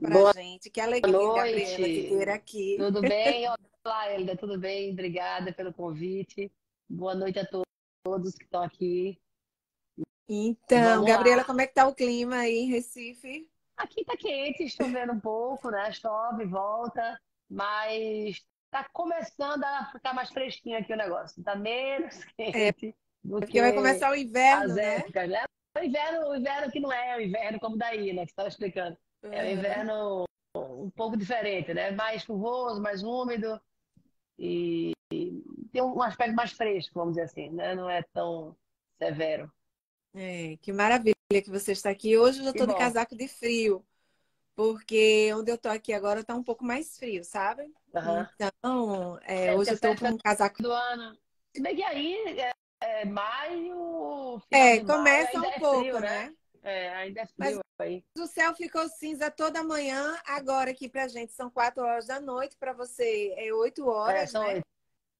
pra Boa gente. Que alegria, Gabriela, te ter noite. aqui. Tudo bem? Olá, Elida, tudo bem? Obrigada pelo convite. Boa noite a to- todos que estão aqui. Então, Vamos Gabriela, lá. como é que tá o clima aí em Recife? Aqui tá quente, chovendo um pouco, né? Chove, volta, mas tá começando a ficar mais fresquinho aqui o negócio. Tá menos quente do Porque vai que começar o inverno, né? épocas, né? O inverno, o inverno que não é o inverno como daí, né? Que você estava explicando. É um inverno um pouco diferente, né? Mais chuvoso, mais úmido e tem um aspecto mais fresco, vamos dizer assim, né? Não é tão severo. É, que maravilha que você está aqui. Hoje eu já estou de casaco de frio, porque onde eu estou aqui agora está um pouco mais frio, sabe? Aham. Então, é, É, hoje eu estou com um casaco. do ano. Se bem que aí é, é maio, É, maio, começa ainda um é pouco, frio, né? né? É, ainda é frio aí. o céu ficou cinza toda manhã. Agora aqui pra gente são quatro horas da noite, para você é oito É, horas, são né? oito.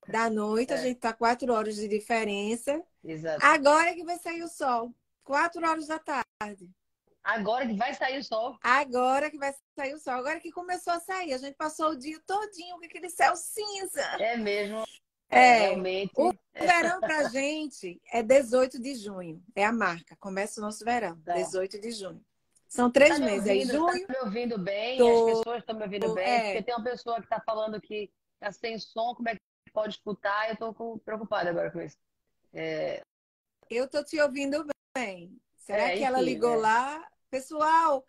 Da noite, a É. gente tá quatro horas de diferença. Exato. Agora é que vai sair o sol, quatro horas da tarde. Agora que vai sair o sol. Agora que vai sair o sol, agora que começou a sair. A gente passou o dia todinho com aquele céu cinza. É mesmo. É, realmente. o verão pra gente é 18 de junho. É a marca. Começa o nosso verão, Tá. 18 de junho. São três Tá me meses. Aí ouvindo, junho, tá me ouvindo bem, Tô- as pessoas estão me ouvindo bem, é. porque tem uma pessoa que está falando que tá sem som, como é que pode escutar? Eu estou preocupada agora com isso. É, eu tô te ouvindo bem. Será É, que ela enfim, ligou é. lá? Pessoal,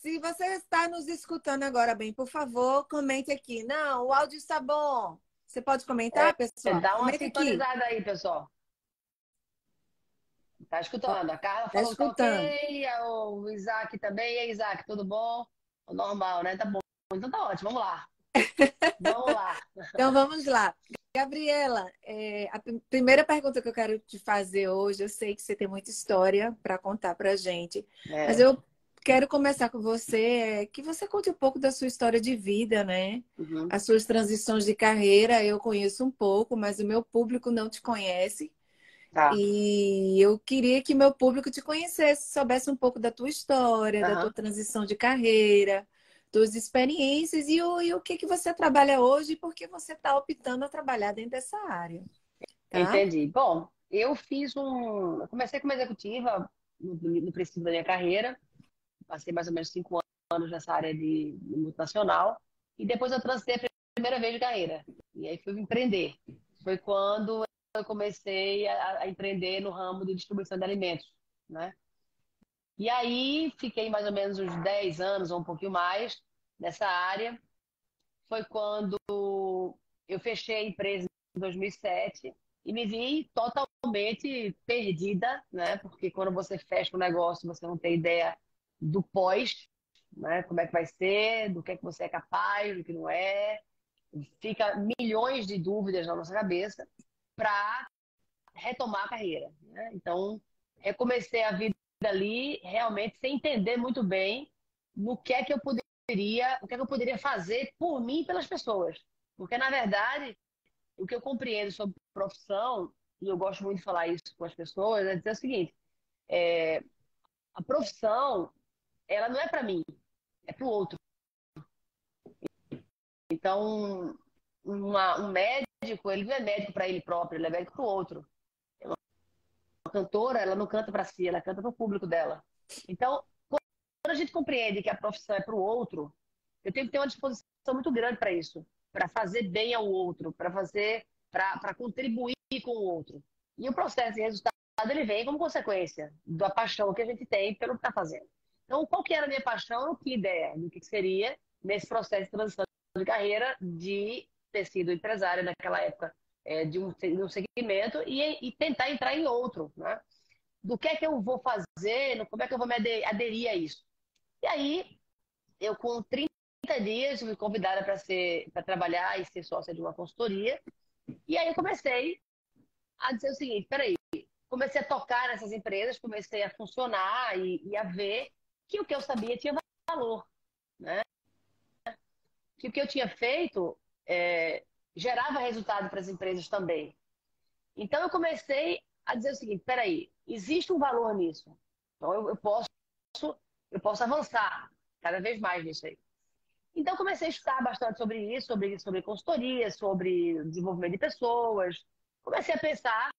se você está nos escutando agora bem, por favor, comente aqui. Não, o áudio está bom. Você pode comentar, pessoal? dá uma Comenta aqui. sintonizada aí, pessoal. Tá escutando? A Carla falou que tá escutando. ok, o Isaac também. E aí, Isaac, tudo bom? Normal, né? Tá bom. Então tá ótimo, vamos lá. Vamos lá. Então vamos lá. Gabriela, é, a prim- primeira pergunta que eu quero te fazer hoje, eu sei que você tem muita história para contar para gente, É, mas eu quero começar com você, que você conte um pouco da sua história de vida, né? uhum. As suas transições de carreira, eu conheço um pouco, mas o meu público não te conhece. Tá. E eu queria que meu público te conhecesse, soubesse um pouco da tua história, da Aham. tua transição de carreira, tuas experiências e o, e o que que você trabalha hoje e por que você está optando a trabalhar dentro dessa área. Tá? Entendi. Bom, eu fiz um. Eu comecei como executiva no, no princípio da minha carreira, passei mais ou menos cinco anos nessa área de, de multinacional, e depois eu transitei a primeira vez de carreira. E aí fui empreender. Foi quando eu comecei a, a empreender no ramo de distribuição de alimentos, né? E aí fiquei mais ou menos uns 10 anos ou um pouquinho mais nessa área. Foi quando eu fechei a empresa em 2007 e me vi totalmente perdida, né? Porque quando você fecha um negócio, você não tem ideia do pós, né? Como é que vai ser, do que é que você é capaz, do que não é. Fica milhões de dúvidas na nossa cabeça para retomar a carreira, né? Então, recomecei a vida ali realmente sem entender muito bem no que é que eu poderia, o que é que eu poderia fazer por mim e pelas pessoas. Porque na verdade, o que eu compreendo sobre profissão, e eu gosto muito de falar isso com as pessoas, é dizer o seguinte: é, a profissão, ela não é para mim, é para o outro. Então, uma- um médico, ele não é médico para ele próprio, ele é médico para o outro. Uma cantora, ela não canta para si, ela canta para o público dela. Então, quando a gente compreende que a profissão é para o outro, eu tenho que ter uma disposição muito grande para isso, para fazer bem ao outro, para fazer, para contribuir com o outro. E o processo de resultado ele vem como consequência da paixão que a gente tem pelo que está fazendo. Então, qual que era a minha paixão? Tinha ideia do que seria nesse processo de transição de carreira de ter sido empresária naquela época é, de, um, de um segmento e, e tentar entrar em outro, né? Do que é que eu vou fazer, como é que eu vou me ade- aderir a isso? E aí, eu com 30 dias fui convidada para para trabalhar e ser sócia de uma consultoria. E aí eu comecei a dizer o seguinte, peraí, comecei a tocar nessas empresas, comecei a funcionar e, e a ver que o que eu sabia tinha valor, né? Que o que eu tinha feito é, gerava resultado para as empresas também. Então eu comecei a dizer o seguinte, peraí, existe um valor nisso. Então eu, eu posso eu posso avançar cada vez mais nisso aí. Então, comecei a estudar bastante sobre isso, sobre, sobre consultoria, sobre desenvolvimento de pessoas. Comecei a pensar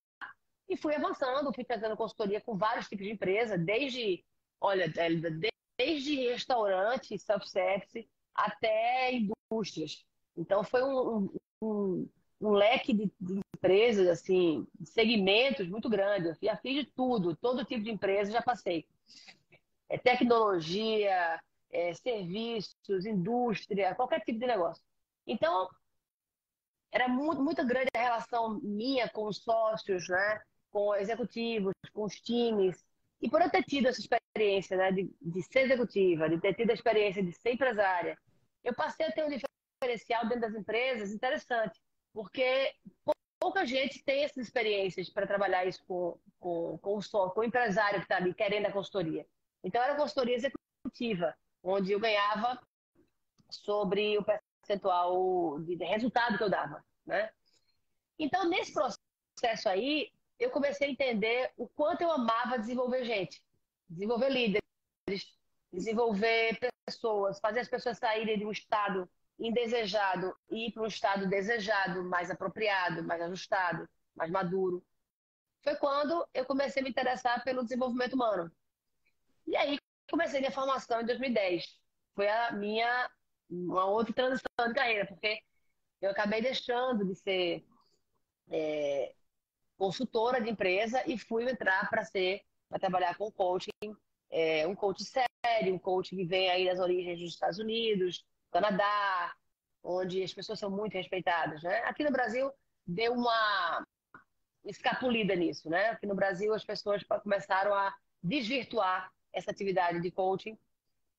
e fui avançando, fui fazendo consultoria com vários tipos de empresa, desde, olha, desde restaurante, self-service, até indústrias. Então, foi um, um, um leque de, de, empresas, assim, segmentos muito grande. Eu já fiz de tudo, todo tipo de empresa já passei. É tecnologia, é, serviços, indústria, qualquer tipo de negócio. Então, era muito, muito grande a relação minha com os sócios, né? com executivos, com os times. E por eu ter tido essa experiência né, de, de ser executiva, de ter tido a experiência de ser empresária, eu passei a ter um diferencial dentro das empresas interessante, porque pouca gente tem essas experiências para trabalhar isso com, com, com, o, com o empresário que está ali querendo a consultoria. Então, era consultoria executiva, onde eu ganhava sobre o percentual de resultado que eu dava. Né? Então, nesse processo aí, eu comecei a entender o quanto eu amava desenvolver gente, desenvolver líderes, desenvolver pessoas, fazer as pessoas saírem de um estado indesejado e ir para um estado desejado, mais apropriado, mais ajustado, mais maduro. Foi quando eu comecei a me interessar pelo desenvolvimento humano. E aí comecei minha formação em 2010. Foi a minha uma outra transição de carreira, porque eu acabei deixando de ser é, consultora de empresa e fui entrar para ser, para trabalhar com coaching, é, um coach sério, um coach que vem aí das origens dos Estados Unidos, Canadá, onde as pessoas são muito respeitadas, né? Aqui no Brasil deu uma escapulida nisso, né? Aqui no Brasil as pessoas começaram a desvirtuar essa atividade de coaching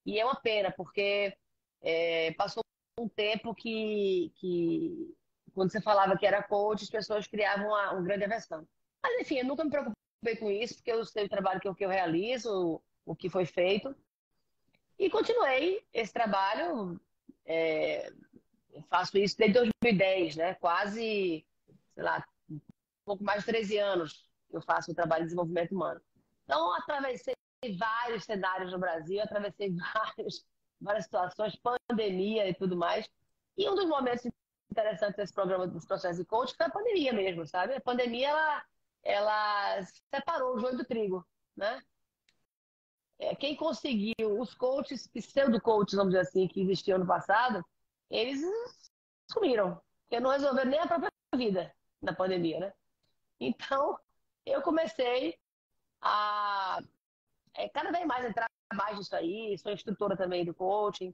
e é uma pena porque é, passou um tempo que, que quando você falava que era coach, as pessoas criavam uma, uma grande aversão. Mas, enfim, eu nunca me preocupei com isso, porque eu sei o trabalho que eu, que eu realizo, o, que foi feito. E continuei esse trabalho. É, faço isso desde 2010, né? Quase, sei lá, um pouco mais de 13 anos que eu faço o trabalho de desenvolvimento humano. Então, atravessei vários cenários no Brasil, atravessei várias, várias situações, pandemia e tudo mais. E um dos momentos interessante desse programa dos processos de coach foi a pandemia mesmo, sabe? A pandemia, ela, ela separou o joio do trigo, né? É, quem conseguiu, os coaches, pseudo-coaches, vamos dizer assim, que existiam no passado, eles sumiram, porque não resolveram nem a própria vida na pandemia, né? Então, eu comecei a é, cada vez mais entrar mais nisso aí, sou instrutora também do coaching.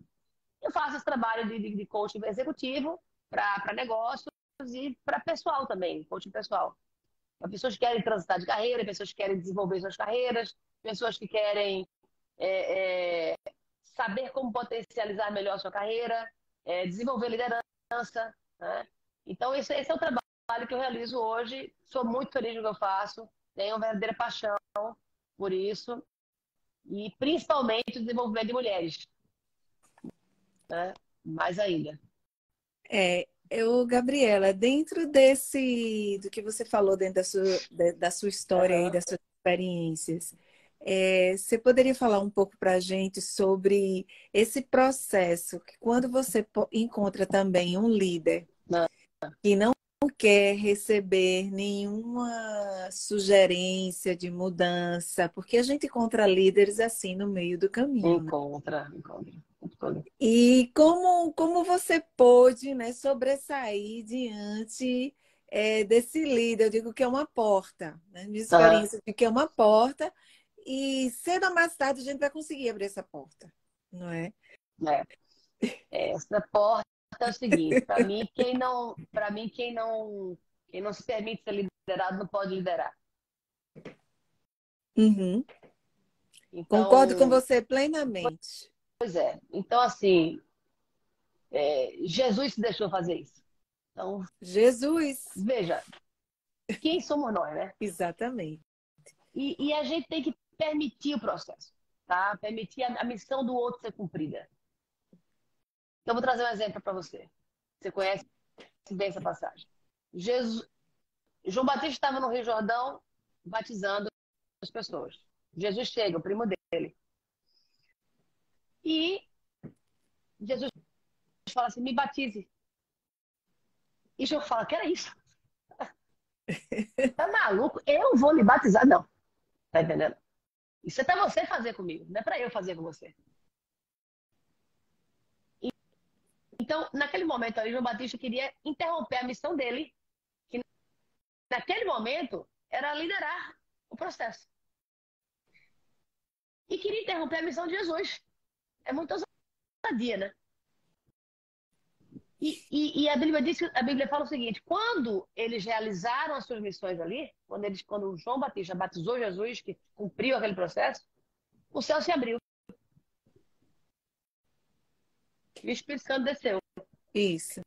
Eu faço esse trabalho de, de, de coaching executivo para negócios e para pessoal também, coaching pessoal. Para pessoas que querem transitar de carreira, pessoas que querem desenvolver suas carreiras, pessoas que querem é, é, saber como potencializar melhor sua carreira, é, desenvolver liderança. Né? Então, esse, esse, é o trabalho que eu realizo hoje. Sou muito feliz no que eu faço, tenho uma verdadeira paixão por isso, e principalmente o desenvolvimento de mulheres. Né? Mais ainda. É, eu, Gabriela, dentro desse, do que você falou dentro da sua, da, sua história uhum. e das suas experiências, é, você poderia falar um pouco para a gente sobre esse processo, que quando você encontra também um líder não. que não quer receber nenhuma sugerência de mudança, porque a gente encontra líderes assim no meio do caminho. Né? Encontra, né? encontra. E como, como você pôde né, sobressair diante é, desse líder? Eu digo que é uma porta, né? Minha experiência ah. de que é uma porta, e cedo ou mais tarde a gente vai conseguir abrir essa porta, não é? É. Essa porta é o seguinte, para mim, quem não, para mim, quem não, quem não se permite ser liderado não pode liderar. Uhum. Então, Concordo com você plenamente. Pois é. Então, assim, é, Jesus se deixou fazer isso. Então, Jesus. Veja, quem somos nós, né? Exatamente. E, e, a gente tem que permitir o processo, tá? Permitir a, a missão do outro ser cumprida. Então, vou trazer um exemplo para você. Você conhece bem essa passagem. Jesus, João Batista estava no Rio Jordão batizando as pessoas. Jesus chega, o primo dele. E Jesus fala assim: me batize. E João fala: que era isso? tá maluco? Eu vou lhe batizar? Não. Tá entendendo? Isso é pra você fazer comigo, não é pra eu fazer com você. Então, naquele momento, aí, João Batista queria interromper a missão dele, que naquele momento era liderar o processo. E queria interromper a missão de Jesus. É muito ousadia, né? E, e, e, a Bíblia diz a Bíblia fala o seguinte: quando eles realizaram as suas missões ali, quando eles, quando João Batista batizou Jesus, que cumpriu aquele processo, o céu se abriu. E o Espírito Santo desceu. Isso.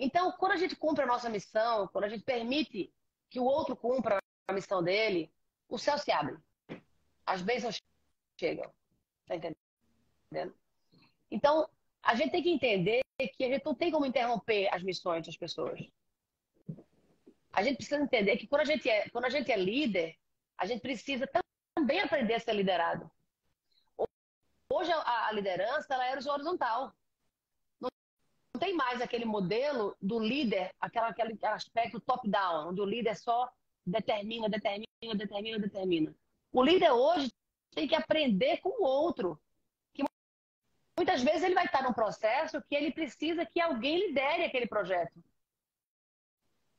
Então, quando a gente cumpre a nossa missão, quando a gente permite que o outro cumpra a missão dele, o céu se abre. As bênçãos chegam. Tá entendendo? Então, a gente tem que entender que a gente não tem como interromper as missões das pessoas. A gente precisa entender que quando a gente é, quando a gente é líder, a gente precisa também aprender a ser liderado. Hoje a, a liderança ela era horizontal. Não, não tem mais aquele modelo do líder, aquela, aquele aspecto top-down, onde o líder só determina, determina, determina, determina. O líder hoje tem que aprender com o outro. Muitas vezes ele vai estar num processo que ele precisa que alguém lidere aquele projeto.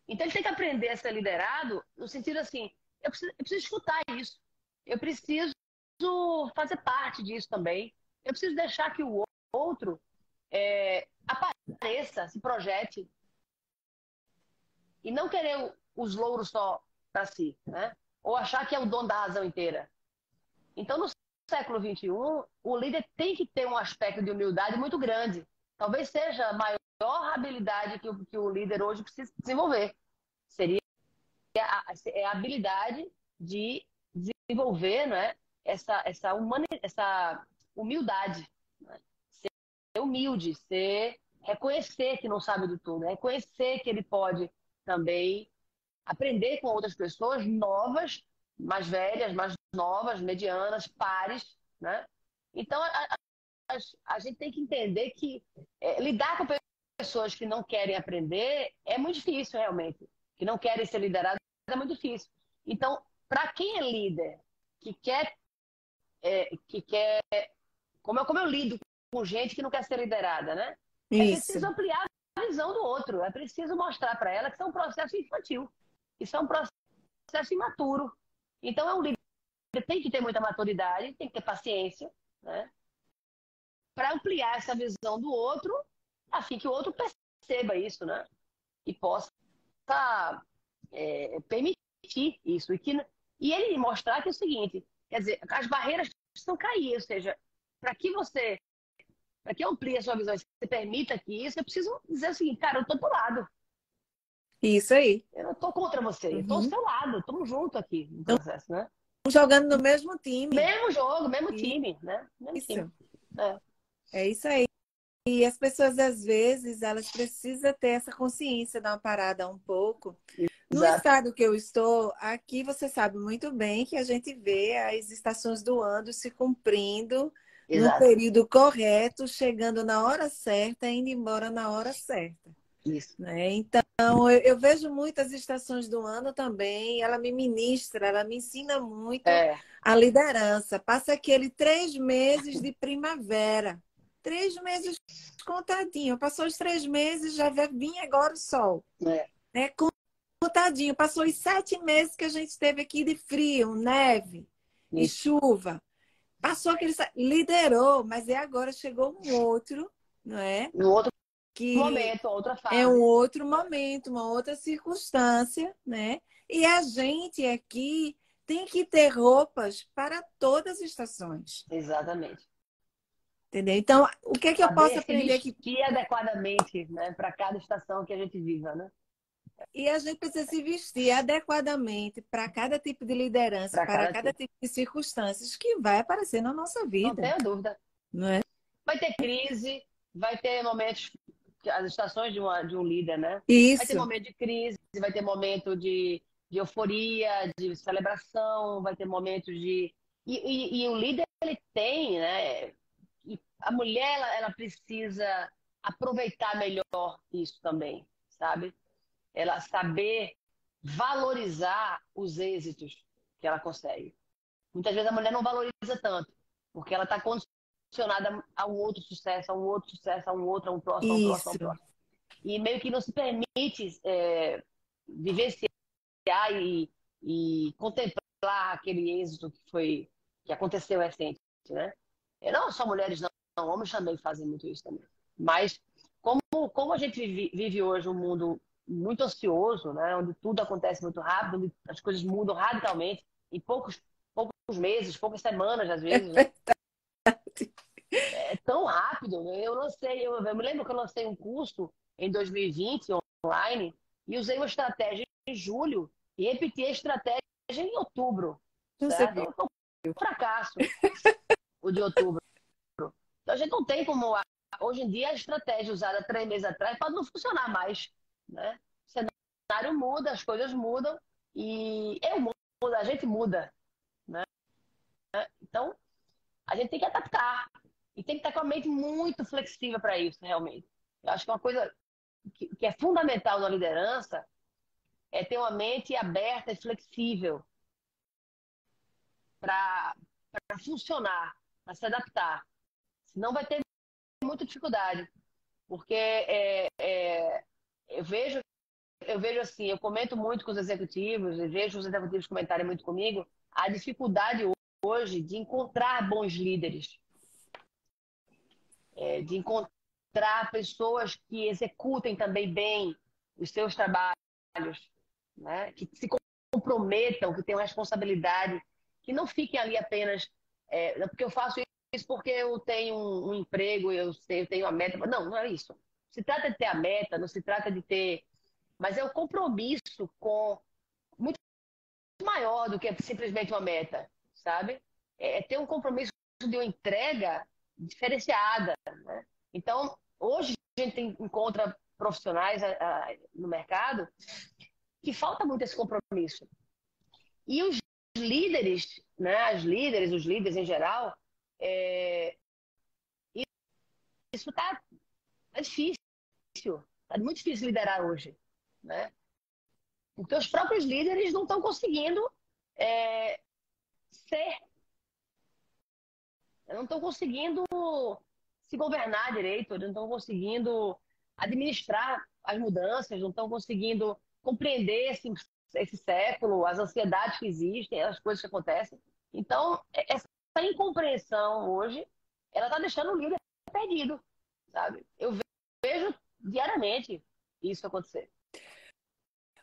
Então ele tem que aprender a ser liderado no sentido assim, eu preciso, eu preciso escutar isso. Eu preciso fazer parte disso também. Eu preciso deixar que o outro é, apareça, se projete. E não querer os louros só para si, né? Ou achar que é o dono da razão inteira. Então, no século XXI, o líder tem que ter um aspecto de humildade muito grande. Talvez seja a maior habilidade que o, que o líder hoje precisa desenvolver. Seria a, a habilidade de desenvolver né, essa, essa, humani, essa humildade. Né? Ser humilde, ser, reconhecer que não sabe de tudo, reconhecer que ele pode também aprender com outras pessoas novas, mais velhas, mais novas, medianas, pares, né? Então, a, a, a gente tem que entender que é, lidar com pessoas que não querem aprender é muito difícil, realmente. Que não querem ser lideradas é muito difícil. Então, para quem é líder, que quer, é, que quer como eu, como eu lido com gente que não quer ser liderada, né? É Isso. É preciso ampliar a visão do outro. É preciso mostrar para ela que isso é um processo infantil. Isso é um processo imaturo. Então, é um líder tem que ter muita maturidade, tem que ter paciência, né? Para ampliar essa visão do outro, a fim que o outro perceba isso, né? E possa é, permitir isso. E, que, e ele mostrar que é o seguinte, quer dizer, as barreiras precisam cair, ou seja, para que você, para que amplie a sua visão, você permita que isso, eu preciso dizer o seguinte, cara, eu tô do lado. Isso aí. Eu não tô contra você, uhum. eu tô do uhum. seu lado, estamos juntos aqui no processo, né? jogando no mesmo time. Mesmo jogo, mesmo time, né? Mesmo isso. Time. É. é isso aí. E as pessoas, às vezes, elas precisam ter essa consciência, dar uma parada um pouco. Exato. No estado que eu estou, aqui você sabe muito bem que a gente vê as estações do ano se cumprindo Exato. no período correto, chegando na hora certa, indo embora na hora certa. Isso. Né? Então, eu, eu, vejo muitas estações do ano também, ela me ministra, ela me ensina muito é. a liderança. Passa aquele três meses de primavera. Três meses contadinho. Passou os três meses, já vinha agora o sol. É. Né? Contadinho. Passou os sete meses que a gente teve aqui de frio, neve Isso. e chuva. Passou aquele. Liderou, mas é agora chegou um outro, não é? Um outro que momento, outra fase. É um outro momento, uma outra circunstância, né? E a gente aqui tem que ter roupas para todas as estações. Exatamente. Entendeu? Então, o que é que eu posso aprender aqui? Que adequadamente, né, para cada estação que a gente viva, né? E a gente precisa se vestir adequadamente para cada tipo de liderança, para cada, cada tipo. tipo de circunstâncias que vai aparecer na nossa vida. Não tenho dúvida. Não é? Vai ter crise, vai ter momentos as estações de, uma, de um líder, né? Isso. Vai ter momento de crise, vai ter momento de, de euforia, de celebração, vai ter momentos de. E, e, e, o líder, ele tem, né? A mulher ela, ela precisa aproveitar melhor isso também, sabe? Ela saber valorizar os êxitos que ela consegue. Muitas vezes a mulher não valoriza tanto, porque ela está condicionada a um outro sucesso, a um outro sucesso, a um outro, a um próximo, a um próximo, a um próximo. E meio que não se permite é, vivenciar e, e contemplar aquele êxito que foi que aconteceu recente, né? E não só mulheres não, não, homens também fazem muito isso também. Mas como, como a gente vive, vive hoje um mundo muito ansioso, né? onde tudo acontece muito rápido, onde as coisas mudam radicalmente em poucos, poucos meses, poucas semanas, às vezes. Né? É tão rápido. Né? Eu lancei, eu, eu me lembro que eu lancei um curso em 2020 online e usei uma estratégia em julho e repeti a estratégia em outubro. Certo? Então, um fracasso o de outubro. Então a gente não tem como. Hoje em dia a estratégia usada três meses atrás pode não funcionar mais. Né? O cenário muda, as coisas mudam e eu mudo, a gente muda. Né? Então a gente tem que adaptar e tem que estar com a mente muito flexível para isso, realmente. Eu acho que uma coisa que, que é fundamental na liderança é ter uma mente aberta e flexível para funcionar, para se adaptar. Senão vai ter muita dificuldade. Porque é, é, eu vejo eu vejo assim, eu comento muito com os executivos, e vejo os executivos comentarem muito comigo, a dificuldade hoje de encontrar bons líderes. É, de encontrar pessoas que executem também bem os seus trabalhos, né? que se comprometam, que tenham responsabilidade, que não fiquem ali apenas. É, porque eu faço isso porque eu tenho um, um emprego, eu, eu tenho a meta. Não, não é isso. Se trata de ter a meta, não se trata de ter. Mas é um compromisso com. Muito maior do que simplesmente uma meta, sabe? É, é ter um compromisso de uma entrega diferenciada. Né? Então, hoje a gente encontra profissionais no mercado que falta muito esse compromisso. E os líderes, né, as líderes, os líderes em geral, é, isso está tá difícil. Está muito difícil liderar hoje. Né? Porque os próprios líderes não estão conseguindo é, ser. Não estão conseguindo se governar direito, não estão conseguindo administrar as mudanças, não estão conseguindo compreender esse, esse século, as ansiedades que existem, as coisas que acontecem. Então, é, essa incompreensão hoje, ela está deixando o líder perdido, sabe? Eu vejo diariamente isso acontecer.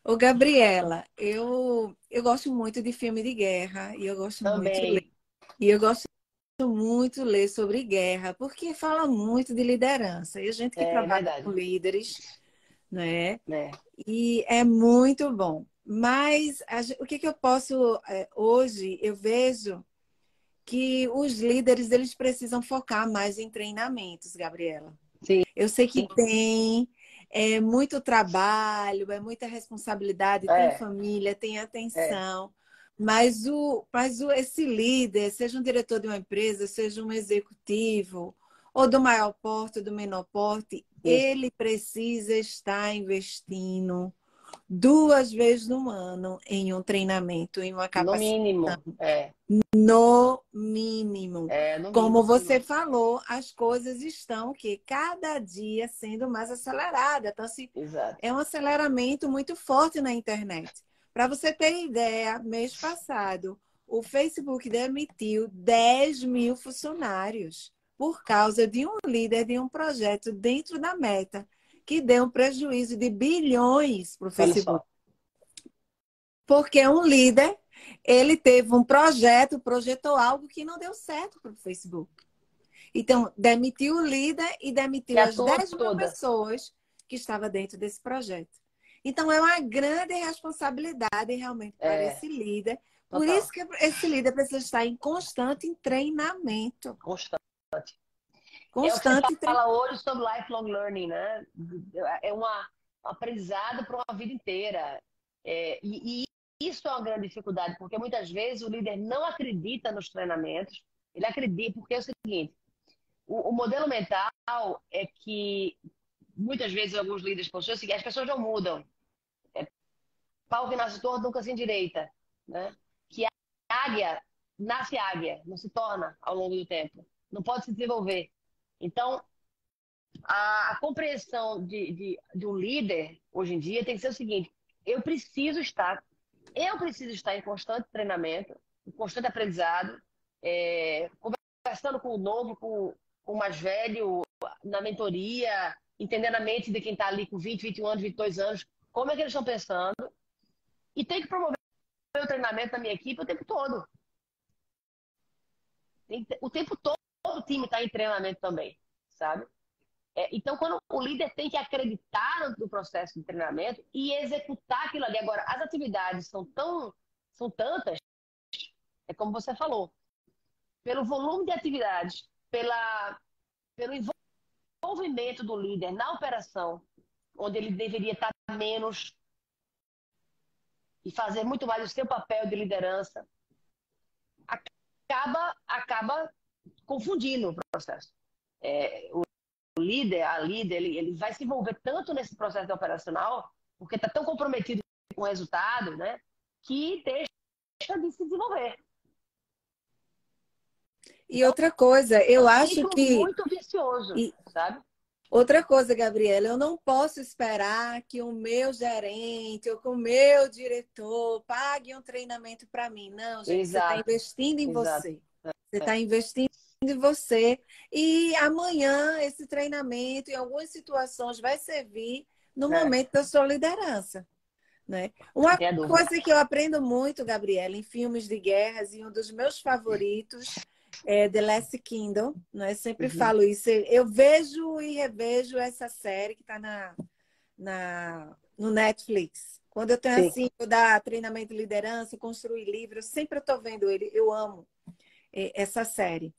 Ô, Gabriela, eu, eu gosto muito de filme de guerra e eu gosto Também. muito de ler, e eu gosto muito ler sobre guerra, porque fala muito de liderança. E a gente que é, trabalha verdade. com líderes, né? É. E é muito bom. Mas a, o que, que eu posso é, hoje eu vejo que os líderes eles precisam focar mais em treinamentos, Gabriela. Sim. Eu sei que tem é muito trabalho, é muita responsabilidade, é. tem família, tem atenção. É. Mas, o, mas o, esse líder, seja um diretor de uma empresa, seja um executivo, ou do maior porte, ou do menor porte, Isso. ele precisa estar investindo duas vezes no ano em um treinamento, em uma capacitação. No mínimo, é. No mínimo. É, no Como mínimo. você falou, as coisas estão que cada dia sendo mais aceleradas. Então, assim, Exato. é um aceleramento muito forte na internet. Para você ter ideia, mês passado, o Facebook demitiu 10 mil funcionários por causa de um líder de um projeto dentro da meta que deu um prejuízo de bilhões para o Facebook. Porque um líder, ele teve um projeto, projetou algo que não deu certo para o Facebook. Então, demitiu o líder e demitiu e as 10 mil pessoas que estavam dentro desse projeto. Então, é uma grande responsabilidade realmente para é. esse líder. Por Total. isso que esse líder precisa estar em constante treinamento. Constante. Constante. É o que fala hoje sobre lifelong learning, né? É uma, um aprendizado para uma vida inteira. É, e, e, isso é uma grande dificuldade, porque muitas vezes o líder não acredita nos treinamentos. Ele acredita, porque é o seguinte: o, o modelo mental é que muitas vezes alguns líderes possuem o seguinte, as pessoas não mudam. É, pau que nasce torto nunca se endireita. Né? Que a águia nasce águia, não se torna ao longo do tempo. Não pode se desenvolver. Então, a, a compreensão de, de, de um líder, hoje em dia, tem que ser o seguinte: eu preciso estar, eu preciso estar em constante treinamento, em constante aprendizado, é, conversando com o novo, com, com o mais velho, na mentoria, entendendo a mente de quem está ali com 20, 21 anos, 22 anos, como é que eles estão pensando. E tem que promover o treinamento da minha equipe o tempo todo. O tempo todo o time está em treinamento também, sabe? É, então, quando o líder tem que acreditar no processo de treinamento e executar aquilo ali. Agora, as atividades são tão, são tantas, é como você falou, pelo volume de atividades, pela, pelo envolvimento do líder na operação, onde ele deveria estar menos e fazer muito mais o seu papel de liderança, acaba, acaba confundindo o processo. É, o líder, a líder, ele, ele vai se envolver tanto nesse processo operacional, porque está tão comprometido com o resultado, né, que deixa de se desenvolver. E outra coisa, eu é um acho que. Muito vicioso, e... sabe? Outra coisa, Gabriela, eu não posso esperar que o meu gerente ou que o meu diretor pague um treinamento para mim. Não, gente, Exato. você está investindo em Exato. você. Você está investindo em você. E amanhã esse treinamento, em algumas situações, vai servir no é. momento da sua liderança. Né? Uma coisa que eu aprendo muito, Gabriela, em filmes de guerras, e um dos meus favoritos é The Last Kingdom, né? Sempre uhum. falo isso. Eu vejo e revejo essa série que está na, na, no Netflix. Quando eu tenho Sim. assim, eu dar treinamento de liderança, construir livros, sempre estou vendo ele. Eu amo é, essa série.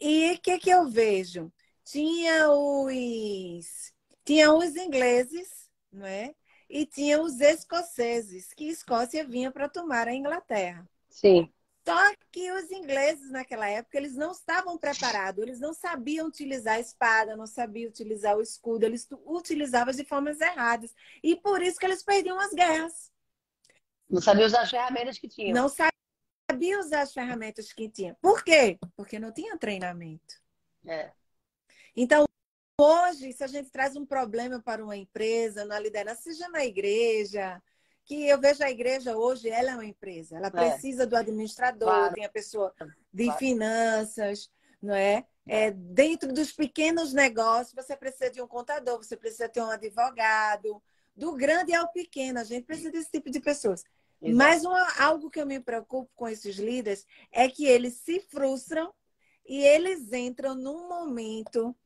E o que, que eu vejo? Tinha os, tinha os ingleses, não é? E tinha os escoceses, que Escócia vinha para tomar a Inglaterra. Sim. Só que os ingleses naquela época eles não estavam preparados, eles não sabiam utilizar a espada, não sabiam utilizar o escudo, eles utilizavam de formas erradas. E por isso que eles perdiam as guerras. Não sabiam usar as ferramentas que tinham. Não sabiam usar as ferramentas que tinham. Por quê? Porque não tinha treinamento. É. Então, hoje, se a gente traz um problema para uma empresa, na liderança, seja na igreja, que eu vejo a igreja hoje, ela é uma empresa. Ela é. precisa do administrador, claro. tem a pessoa de claro. finanças, não é? é? Dentro dos pequenos negócios, você precisa de um contador, você precisa ter um advogado. Do grande ao pequeno, a gente precisa desse tipo de pessoas. Exato. Mas uma, algo que eu me preocupo com esses líderes é que eles se frustram e eles entram num momento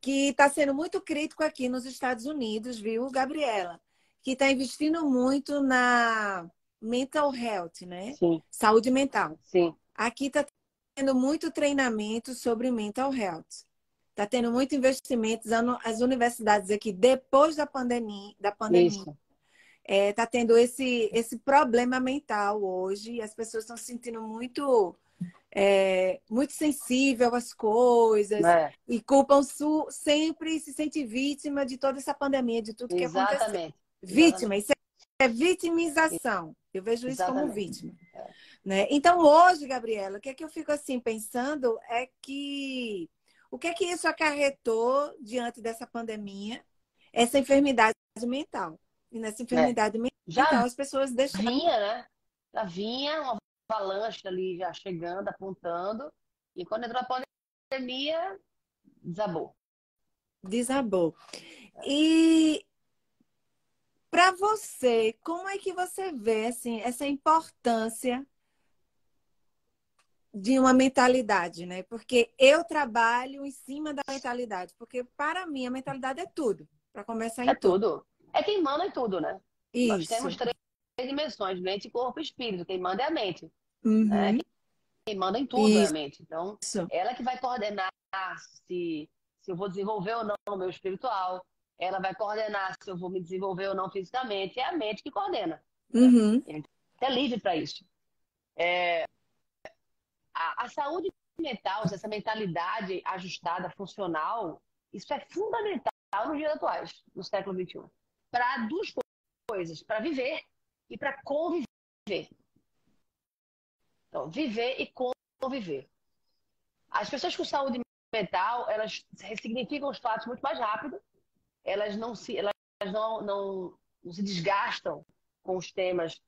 que está sendo muito crítico aqui nos Estados Unidos, viu, Gabriela? que está investindo muito na mental health, né? Sim. Saúde mental. Sim. Aqui está tendo muito treinamento sobre mental health. Está tendo muito investimento. As universidades aqui, depois da pandemia, da pandemia está é, tá tendo esse, esse problema mental hoje. As pessoas estão se sentindo muito é, muito sensível às coisas é. e culpam sempre se sente vítima de toda essa pandemia, de tudo que Exatamente. aconteceu. Vítima, isso é vitimização. Eu vejo isso Exatamente. como vítima. É. Né? Então, hoje, Gabriela, o que é que eu fico assim pensando é que o que é que isso acarretou diante dessa pandemia, essa enfermidade mental. E nessa é. enfermidade é. mental, já as pessoas deixam. Vinha, né? Já vinha uma avalanche ali já chegando, apontando. E quando entrou a pandemia, desabou. Desabou. E para você, como é que você vê assim, essa importância de uma mentalidade, né? Porque eu trabalho em cima da mentalidade, porque para mim a mentalidade é tudo, para começar em é tudo. tudo. É quem manda em tudo, né? Isso. Nós temos três dimensões, mente, corpo e espírito. Quem manda é a mente. Uhum. Né? Quem manda em tudo Isso. é a mente. Então, Isso. ela que vai coordenar se, se eu vou desenvolver ou não o meu espiritual, ela vai coordenar se eu vou me desenvolver ou não fisicamente. É a mente que coordena. Uhum. É livre para isso. É... A, a, saúde mental, essa mentalidade ajustada, funcional, isso é fundamental nos dias atuais, no século XXI. Para duas coisas, para viver e para conviver. Então, viver e conviver. As pessoas com saúde mental, elas ressignificam os fatos muito mais rápido, elas não se, elas não, não, não se desgastam com os temas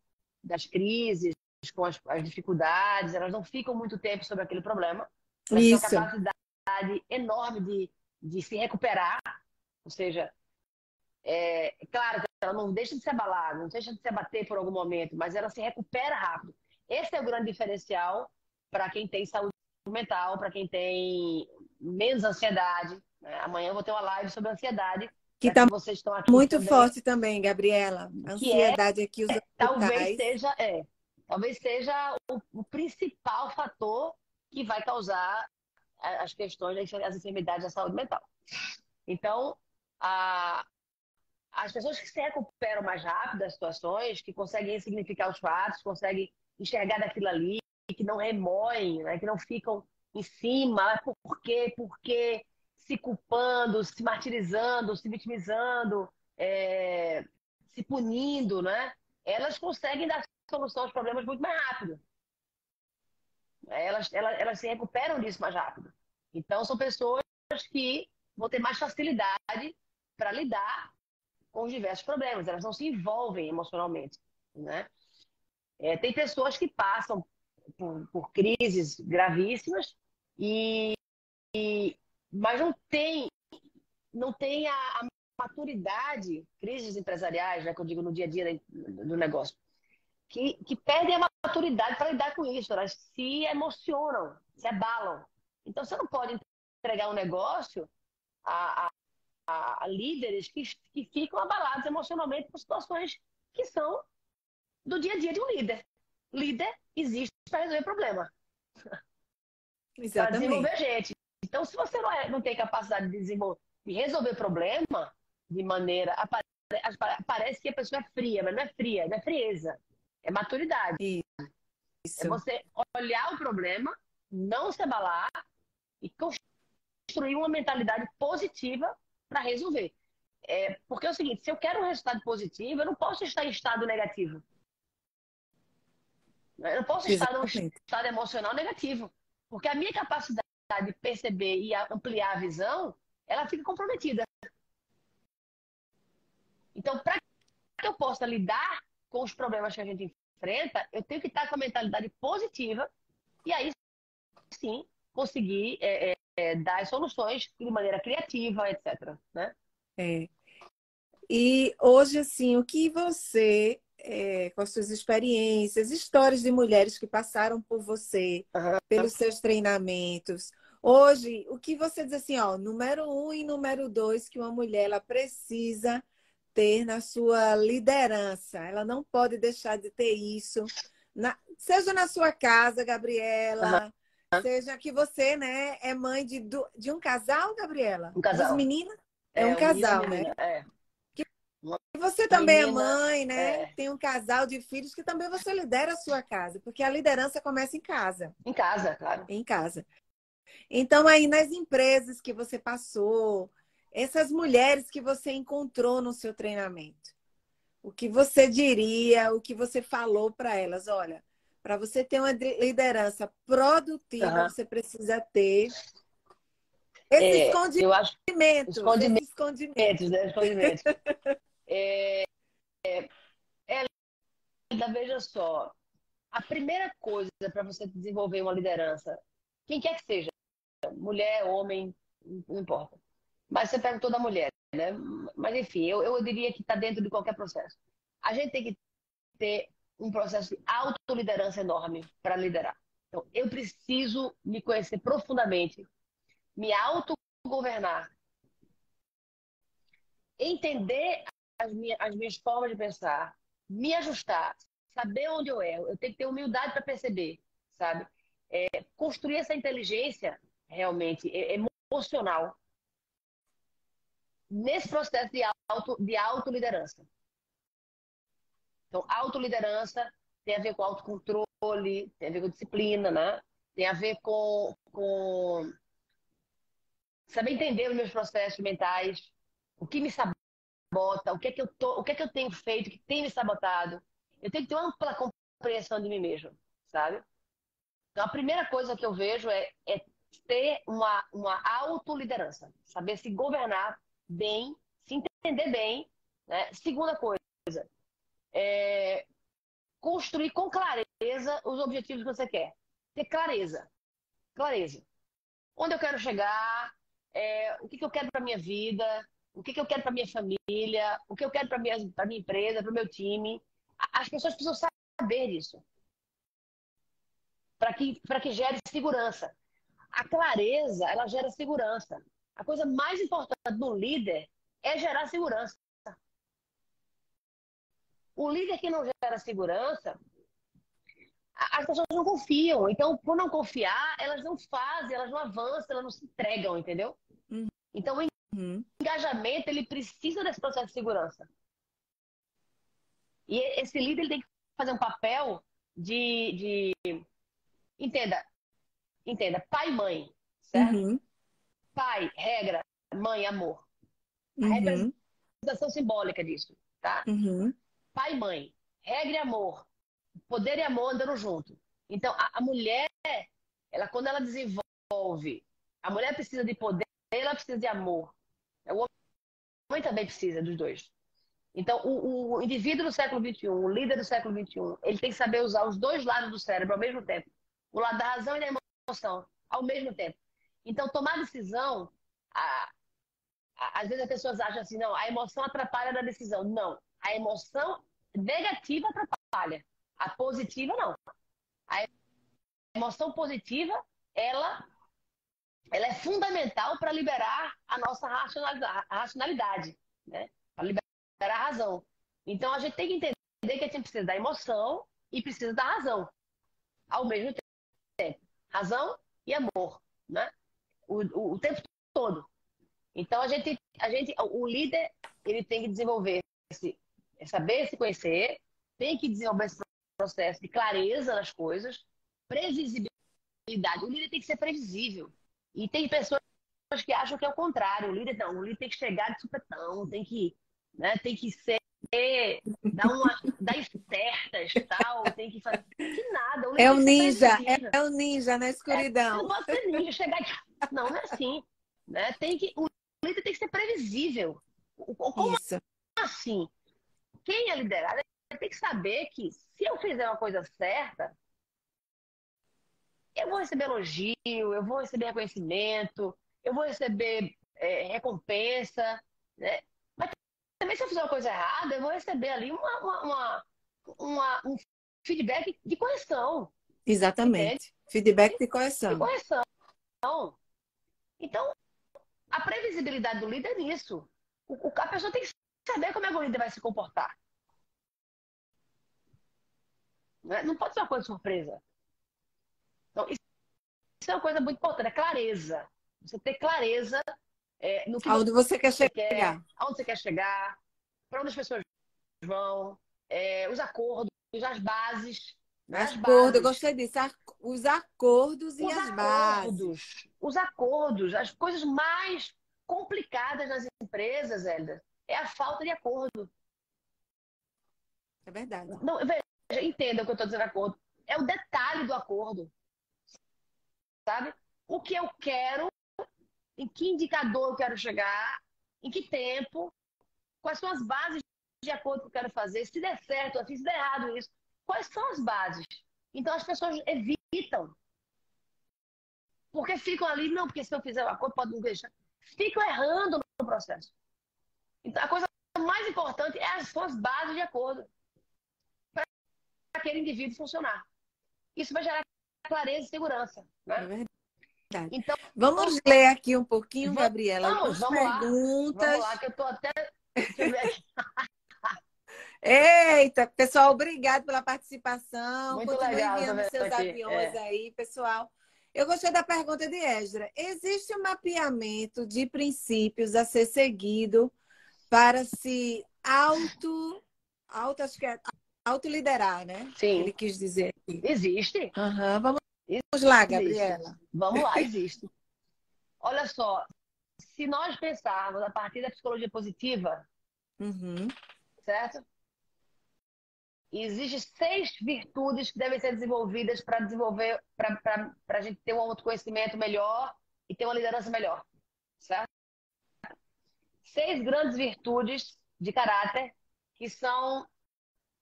das crises, com as, as, dificuldades, elas não ficam muito tempo sobre aquele problema. Elas Isso. têm uma capacidade enorme de, de se recuperar, ou seja, é, é claro que ela não deixa de se abalar, não deixa de se abater por algum momento, mas ela se recupera rápido. Esse é o grande diferencial para quem tem saúde mental, para quem tem menos ansiedade. Né? Amanhã eu vou ter uma live sobre ansiedade. Que está muito também. forte também, Gabriela. É ansiedade é, aqui os é, Talvez seja, é, talvez seja o, o, principal fator que vai causar as questões das enfermidades da saúde mental. Então, a, as pessoas que se recuperam mais rápido das situações, que conseguem significar os fatos, conseguem enxergar daquilo ali, que não remoem, né? que não ficam em cima, por quê, por quê, se culpando, se martirizando, se vitimizando, é, se punindo, né? Elas conseguem dar solução aos problemas muito mais rápido. Elas, elas, elas se recuperam disso mais rápido. Então, são pessoas que vão ter mais facilidade para lidar com os diversos problemas. Elas não se envolvem emocionalmente, né? É, tem pessoas que passam por, por crises gravíssimas e, e, mas não tem não tem a, a, maturidade, crises empresariais, né, que eu digo no dia a dia do negócio, que, que perdem a maturidade para lidar com isso, elas se emocionam, se abalam. Então você não pode entregar um negócio a, a, a líderes que, que ficam abalados emocionalmente por situações que são do dia a dia de um líder. Líder existe para resolver problema. Para desenvolver gente. Então, se você não, é, não tem capacidade de desenvolver, de resolver problema de maneira. Parece que a pessoa é fria, mas não é fria, não é frieza. É maturidade. Isso. É você olhar o problema, não se abalar e construir uma mentalidade positiva para resolver. É, porque é o seguinte, se eu quero um resultado positivo, eu não posso estar em estado negativo. Eu não posso Exatamente. estar num estado emocional negativo. Porque a minha capacidade de perceber e ampliar a visão, ela fica comprometida. Então, para que eu possa lidar com os problemas que a gente enfrenta, eu tenho que estar com a mentalidade positiva e aí sim conseguir é, é, dar soluções de maneira criativa, etc. Né? É. E hoje, assim, o que você é, com as suas experiências, histórias de mulheres que passaram por você, uhum. pelos seus treinamentos. Hoje, o que você diz assim, ó, número um e número dois, que uma mulher ela precisa ter na sua liderança. Ela não pode deixar de ter isso, na, seja na sua casa, Gabriela, uhum. Seja que você, né, é mãe de, de um casal, Gabriela? Um casal. Duas meninas? É, é um casal, né? É. E você também é Menina, é mãe, né? É. Tem um casal de filhos que também você lidera a sua casa, porque a liderança começa em casa. Em casa, claro. Em casa. Então, aí nas empresas que você passou, essas mulheres que você encontrou no seu treinamento, o que você diria, o que você falou para elas? Olha, para você ter uma liderança produtiva, uhum. você precisa ter esse é, escondimento. Eu acho... Escondimento. Escondimentos, né? Escondimentos. É, é, é, veja só, a primeira coisa para você desenvolver uma liderança, quem quer que seja, mulher, homem, não importa. Mas você pega toda mulher, né? Mas enfim, eu, eu diria que está dentro de qualquer processo. A gente tem que ter um processo de autoliderança enorme para liderar. Então, eu preciso me conhecer profundamente, me autogovernar, entender as minhas, as minhas formas de pensar, me ajustar, saber onde eu erro. Eu tenho que ter humildade para perceber, sabe? É, construir essa inteligência realmente emocional nesse processo de, auto, de autoliderança. Então, autoliderança tem a ver com autocontrole, tem a ver com disciplina, né? tem a ver com, com saber entender os meus processos mentais, o que me sabota, o que é que eu tô, o que é que eu tenho feito que tem me sabotado. Eu tenho que ter uma ampla compreensão de mim mesmo, sabe? Então a primeira coisa que eu vejo é, é ter uma, uma autoliderança, saber se governar bem, se entender bem. Né? Segunda coisa, é construir com clareza os objetivos que você quer. Ter clareza. Clareza. Onde eu quero chegar, é, o que, que eu quero para minha vida, o que, que eu quero para minha família, o que eu quero para minha, minha empresa, para o meu time. As pessoas precisam saber disso. Para que, que gere segurança a clareza, ela gera segurança. A coisa mais importante do líder é gerar segurança. O líder que não gera segurança, as pessoas não confiam. Então, por não confiar, elas não fazem, elas não avançam, elas não se entregam, entendeu? Uhum. Então, o uhum. engajamento, ele precisa desse processo de segurança. E esse líder ele tem que fazer um papel de, de... Entenda, Entenda, pai e mãe, certo? Uhum. Pai, regra, mãe, amor. A uhum. representação simbólica disso, tá? Uhum. Pai e mãe, regra e amor. Poder e amor andando junto. Então, a, a mulher, ela quando ela desenvolve, a mulher precisa de poder, ela precisa de amor. O homem também precisa dos dois. Então, o, o, indivíduo do século XXI, o líder do século XXI, ele tem que saber usar os dois lados do cérebro ao mesmo tempo. O lado da razão e da emoção ao mesmo tempo. Então, tomar decisão, a, a, às vezes as pessoas acham assim, não, a emoção atrapalha na decisão. Não, a emoção negativa atrapalha, a positiva não. A emoção positiva, ela, ela é fundamental para liberar a nossa racionalidade, né? para liberar a razão. Então, a gente tem que entender que a gente precisa da emoção e precisa da razão ao mesmo tempo razão e amor, né? O, o, o tempo todo. Então a gente, a gente, o líder, ele tem que desenvolver esse, saber se conhecer, tem que desenvolver esse processo de clareza nas coisas, previsibilidade. O líder tem que ser previsível. E tem pessoas que acham que é o contrário. O líder não, o líder tem que chegar de supetão, tem que, né, tem que ser dar uma dar certas tal, tem que fazer que nada. O é o ninja, é, é, o ninja na escuridão. É, não pode ser ninja, chegar. Não, não é assim. Né? Tem que, o líder tem que ser previsível. Como Isso. assim? Quem é liderado tem que saber que se eu fizer uma coisa certa, eu vou receber elogio, eu vou receber reconhecimento, eu vou receber é, recompensa, né? também se eu fizer uma coisa errada, eu vou receber ali uma, uma, uma, uma um feedback de correção. Exatamente. Entende? Feedback de correção. De correção. Então, a previsibilidade do líder é nisso. O, a pessoa tem que saber como é que o líder vai se comportar. Não né? pode ser uma coisa surpresa. Então, isso é uma coisa muito importante, é clareza. Você ter clareza é, no que aonde você quer chegar. Quer, aonde você quer chegar, para onde as pessoas vão, é, os acordos, as bases. Né, as acordos, eu gostei disso. Os acordos os e as acordos, bases. Os acordos, as coisas mais complicadas nas empresas, Helder, é a falta de acordo. É verdade. Não, veja, entenda o que eu estou dizendo acordo. É o detalhe do acordo. Sabe? O que eu quero em que indicador eu quero chegar, em que tempo, quais são as bases de acordo que eu quero fazer, se der certo, se der errado isso, quais são as bases. Então as pessoas evitam. Porque ficam ali, não, porque se eu fizer o acordo, pode não deixar. Ficam errando no processo. Então a coisa mais importante é as suas bases de acordo para aquele indivíduo funcionar. Isso vai gerar clareza e segurança. Né? É verdade. Então, vamos ler aqui um pouquinho, vamos, Gabriela. Vamos, vamos perguntas. Lá, vamos lá, que eu estou até. Eita, pessoal, obrigado pela participação. Muito Continue legal, enviando seus aqui. aviões é. aí, pessoal. Eu gostei da pergunta de Esdra. Existe um mapeamento de princípios a ser seguido para se auto, auto acho que é, autoliderar, né? Sim. Ele quis dizer. Existe. Uhum. Vamos Vamos lá, Gabriela. Vamos lá, existe. Olha só, se nós pensarmos a partir da psicologia positiva, uhum. certo? Existem seis virtudes que devem ser desenvolvidas para desenvolver, para a gente ter um autoconhecimento melhor e ter uma liderança melhor? Seis grandes virtudes de caráter que são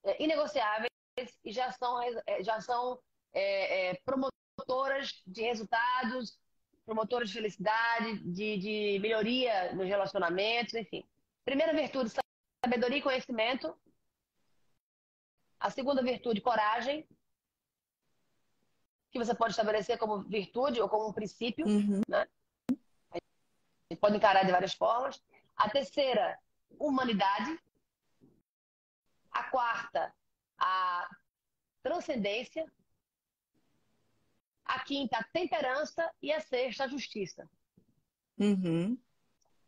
é, inegociáveis e já são, é, já são é, é, promotoras de resultados, promotoras de felicidade, de, de melhoria nos relacionamentos, enfim. Primeira virtude, sabedoria e conhecimento. A segunda virtude, coragem, que você pode estabelecer como virtude ou como um princípio, uhum. né? A gente pode encarar de várias formas. A terceira, humanidade. A quarta, a transcendência. A quinta, a temperança. E a sexta, a justiça. Uhum.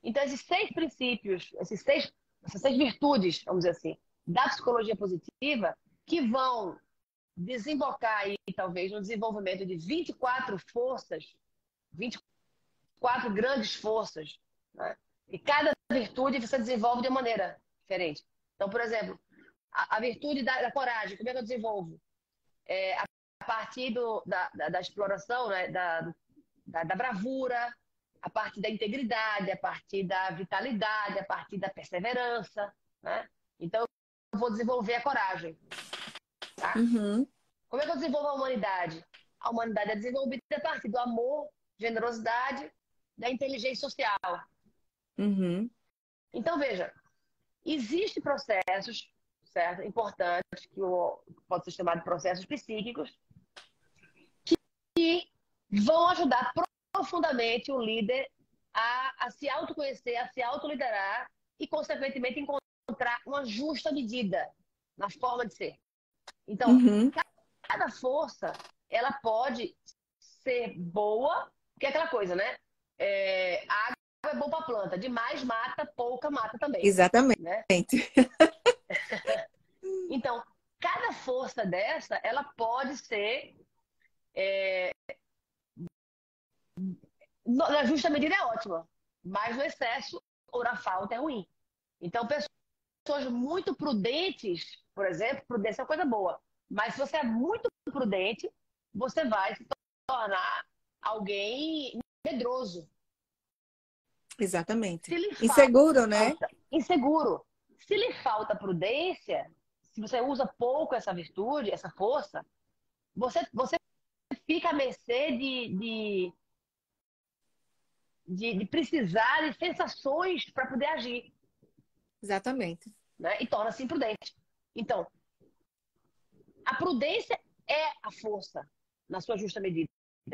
Então, esses seis princípios, esses seis, essas seis virtudes, vamos dizer assim, da psicologia positiva, que vão desembocar aí, talvez, no desenvolvimento de 24 forças, 24 grandes forças. Né? E cada virtude você desenvolve de uma maneira diferente. Então, por exemplo, a, a virtude da, da, coragem, como é que eu desenvolvo? É, a, partir do, da, da, da, exploração, né? da, da, da bravura, a partir da integridade, a partir da vitalidade, a partir da perseverança. Né? Então, eu vou desenvolver a coragem. Tá? Uhum. Como é que eu desenvolvo a humanidade? A humanidade é desenvolvida a partir do amor, generosidade, da inteligência social. Uhum. Então, veja, existem processos certo? importantes, que pode ser chamado de processos psíquicos, que vão ajudar profundamente o líder a, a se autoconhecer, a se autoliderar e, consequentemente, encontrar uma justa medida na forma de ser. Então, uhum. cada força, ela pode ser boa, que é aquela coisa, né? É, é boa para planta, demais mata, pouca mata também. Exatamente. Né? então, cada força dessa, ela pode ser é, na justa medida é ótima, mas no excesso ou na falta é ruim. Então, pessoas muito prudentes, por exemplo, prudência é uma coisa boa, mas se você é muito prudente, você vai se tornar alguém medroso. Exatamente. Inseguro, né? Inseguro. Se lhe falta prudência, se você usa pouco essa virtude, essa força, você, você fica à mercê de, de de, de precisar de sensações para poder agir. Exatamente. Né? E torna-se imprudente. Então, a prudência é a força na sua justa medida,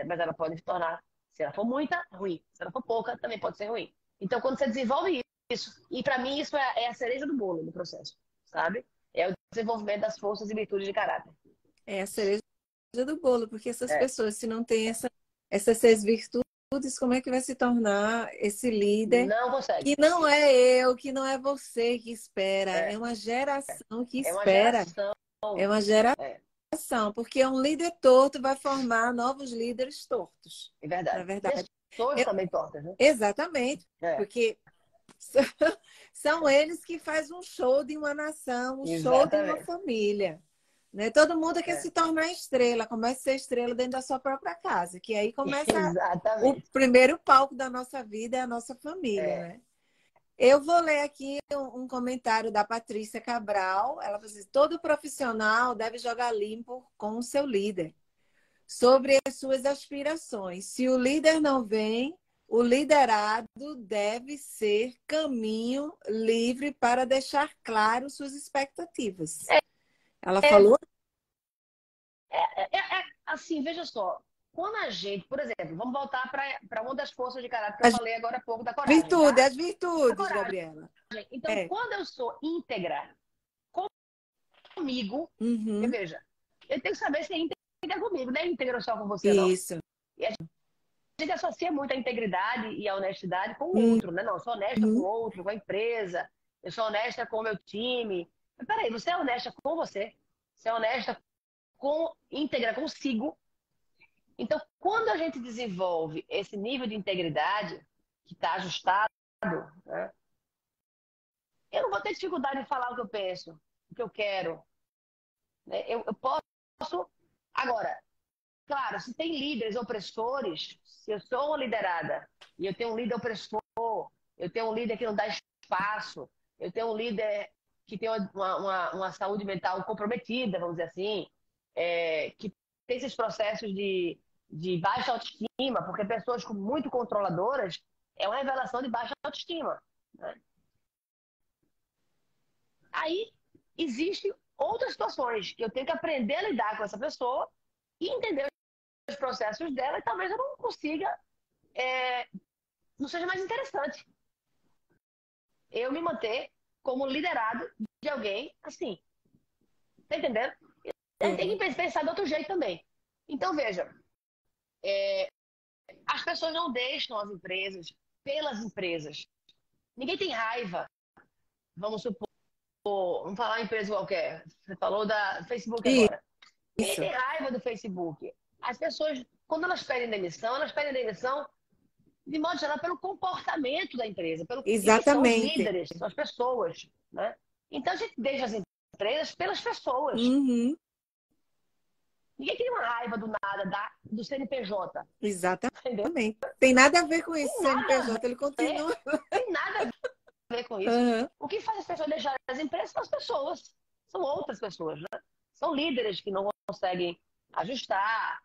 mas ela pode se tornar, se ela for muita, ruim. Se ela for pouca, também pode ser ruim. Então, quando você desenvolve isso, e para mim isso é, é, a cereja do bolo do processo, sabe? É o desenvolvimento das forças e virtudes de caráter. É a cereja do bolo, porque essas é. pessoas, se não têm essa, essas seis virtudes, como é que vai se tornar esse líder. Não consegue. Que não é eu, que não é você que espera. É, é uma geração que é espera. Uma geração. É uma geração. É. Porque um líder torto vai formar novos líderes tortos. É verdade. É verdade. Pessoas eu... também tortas, né? Exatamente. É. Porque são eles que fazem um show de uma nação, um Exatamente. show de uma família. Né? Todo mundo quer é. se tornar estrela, começa a ser estrela dentro da sua própria casa, que aí começa o primeiro palco da nossa vida é a nossa família, é. né? Eu vou ler aqui um, comentário da Patrícia Cabral. Ela diz: assim, todo profissional deve jogar limpo com o seu líder sobre as suas aspirações. Se o líder não vem, o liderado deve ser caminho livre para deixar claro suas expectativas. É ela é, falou? É, é, é, assim, veja só. Quando a gente, por exemplo, vamos voltar para uma das forças de caráter que as eu falei agora há pouco da coragem. Virtude, tá? as virtudes, Gabriela. Então, é. quando eu sou íntegra comigo, uhum. veja, eu tenho que saber se é íntegra comigo, não é íntegra só com você, Isso. Não. A gente associa muito a integridade e a honestidade com o uhum. outro, né? Não, eu sou honesta uhum. com o outro, com a empresa, eu sou honesta com o meu time, mas peraí, você é honesta com você? Você é honesta com íntegra consigo? Então, quando a gente desenvolve esse nível de integridade que está ajustado, né, eu não vou ter dificuldade em falar o que eu penso, o que eu quero. Né? Eu, eu posso. Agora, claro, se tem líderes opressores, se eu sou uma liderada e eu tenho um líder opressor, eu tenho um líder que não dá espaço, eu tenho um líder que tem uma, uma, uma saúde mental comprometida, vamos dizer assim, é, que tem esses processos de, de baixa autoestima, porque pessoas muito controladoras é uma revelação de baixa autoestima. Né? Aí existe outras situações que eu tenho que aprender a lidar com essa pessoa e entender os processos dela e talvez eu não consiga, é, não seja mais interessante eu me manter como liderado de alguém assim. Tá entendendo? Uhum. Tem que pensar de outro jeito também. Então, veja, é, as pessoas não deixam as empresas pelas empresas. Ninguém tem raiva. Vamos supor, vamos falar em empresa qualquer. Você falou da Facebook agora. Ninguém tem raiva do Facebook. As pessoas, quando elas pedem demissão, elas pedem demissão de modo geral pelo comportamento da empresa, pelo Exatamente. são os líderes, são as pessoas, né? Então a gente deixa as empresas pelas pessoas. Uhum. Ninguém tem uma raiva do nada da, do CNPJ. Exatamente. Entendeu? Tem nada a ver com isso, tem CNPJ, ele continua. tem nada a ver com isso. Uhum. O que faz as pessoas deixarem as empresas são as pessoas. São outras pessoas, né? São líderes que não conseguem ajustar,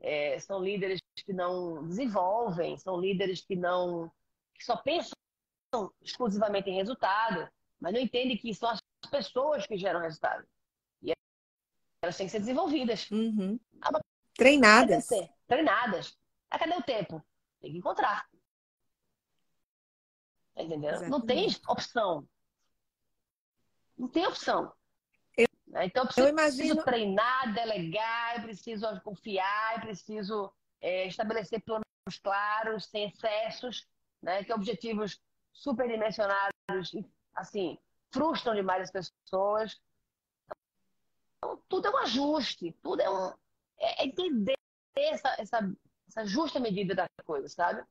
é, são líderes que não desenvolvem, são líderes que não que só pensam exclusivamente em resultado, mas não entendem que são as pessoas que geram resultado. Elas têm que ser desenvolvidas. Uhum. Treinadas. Treinadas. A cadê o tempo? Tem que encontrar. Tá entendendo? Não tem opção. Não tem opção. Né? Então, eu preciso, eu imagino... preciso treinar, delegar, eu preciso confiar, eu preciso é, estabelecer planos claros, sem excessos, né? que objetivos superdimensionados, assim, frustram demais as pessoas. Então, tudo é um ajuste, tudo é um. É, é entender essa, essa, essa justa medida da coisa, sabe?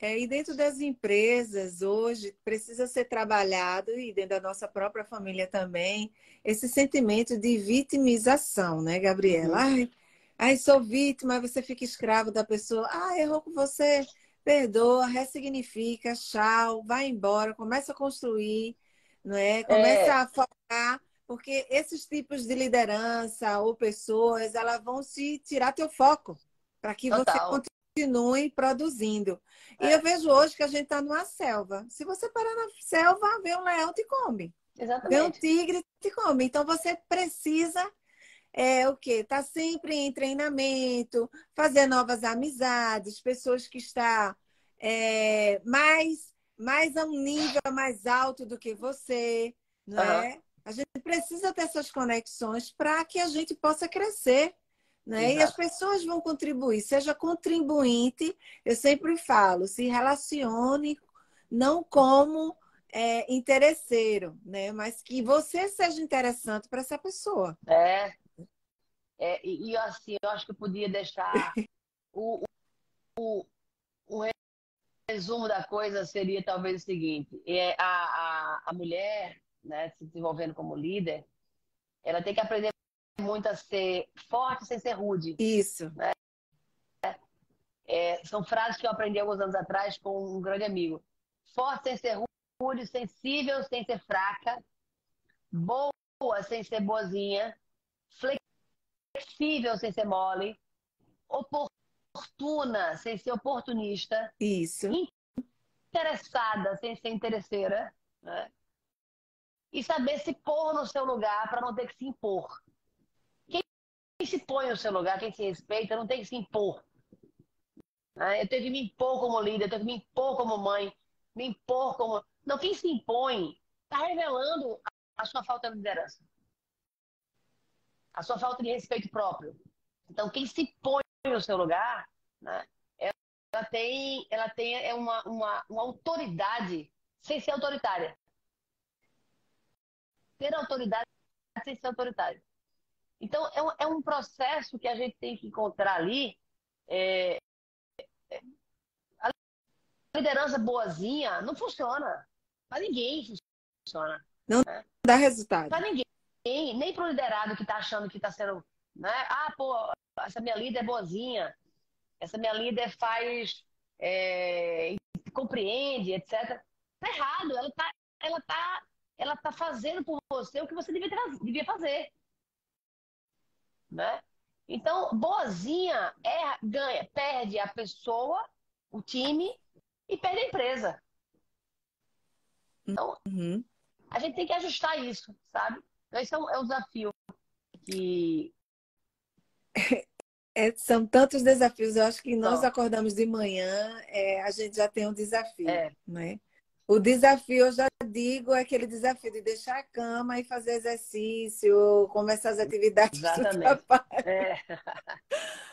É, e dentro das empresas, hoje, precisa ser trabalhado, e dentro da nossa própria família também, esse sentimento de vitimização, né, Gabriela? Uhum. Ai, ai, sou vítima, você fica escravo da pessoa. Ah, errou com você, perdoa, ressignifica, tchau, vai embora, começa a construir, não é? Começa é... a focar, porque esses tipos de liderança ou pessoas, elas vão se tirar teu foco para que Total. você continue produzindo. É. E eu vejo hoje que a gente está numa selva. Se você parar na selva, vê um leão te come. Exatamente. Vê um tigre te come. Então você precisa é o que tá sempre em treinamento, fazer novas amizades, pessoas que estão é, mais mais a um nível mais alto do que você, não uhum. é? A gente precisa ter essas conexões para que a gente possa crescer. Né? E as pessoas vão contribuir, seja contribuinte, eu sempre falo, se relacione não como é, interesseiro, né? mas que você seja interessante para essa pessoa. É. é e, e, assim, eu acho que eu podia deixar o, o, o resumo da coisa seria talvez o seguinte: é a, a, a mulher né, se desenvolvendo como líder, ela tem que aprender muito a ser forte sem ser rude. Isso. Né? É, são frases que eu aprendi alguns anos atrás com um grande amigo. Forte sem ser rude, sensível sem ser fraca, boa sem ser boazinha, flexível sem ser mole, oportuna sem ser oportunista. Isso. Interessada sem ser interesseira. Né? E saber se pôr no seu lugar para não ter que se impor quem se põe no seu lugar, quem se respeita, não tem que se impor. Né? Eu tenho que me impor como líder, eu tenho que me impor como mãe, me impor como. Não, quem se impõe está revelando a sua falta de liderança, a sua falta de respeito próprio. Então, quem se põe no seu lugar, né, ela tem, ela tem é uma, uma, uma autoridade sem ser autoritária. Ter autoridade sem ser autoritária. Então, é um, é um processo que a gente tem que encontrar ali. É, é a liderança boazinha não funciona. Para ninguém funciona. Não né? dá resultado. Para ninguém. Nem para o liderado que está achando que está sendo. Né? Ah, pô, essa minha líder é boazinha. Essa minha líder faz. É, compreende, etc. Tá errado. Ela tá, ela tá, ela tá fazendo por você o que você devia, devia fazer né? Então, boazinha é, ganha, perde a pessoa, o time e perde a empresa. Então, uhum. a gente tem que ajustar isso, sabe? Então, esse é um, é um desafio que. É, são tantos desafios. Eu acho que nós acordamos de manhã, é, a gente já tem um desafio, é. né? O desafio, eu já digo, é aquele desafio de deixar a cama e fazer exercício, começar as atividades Exatamente. É.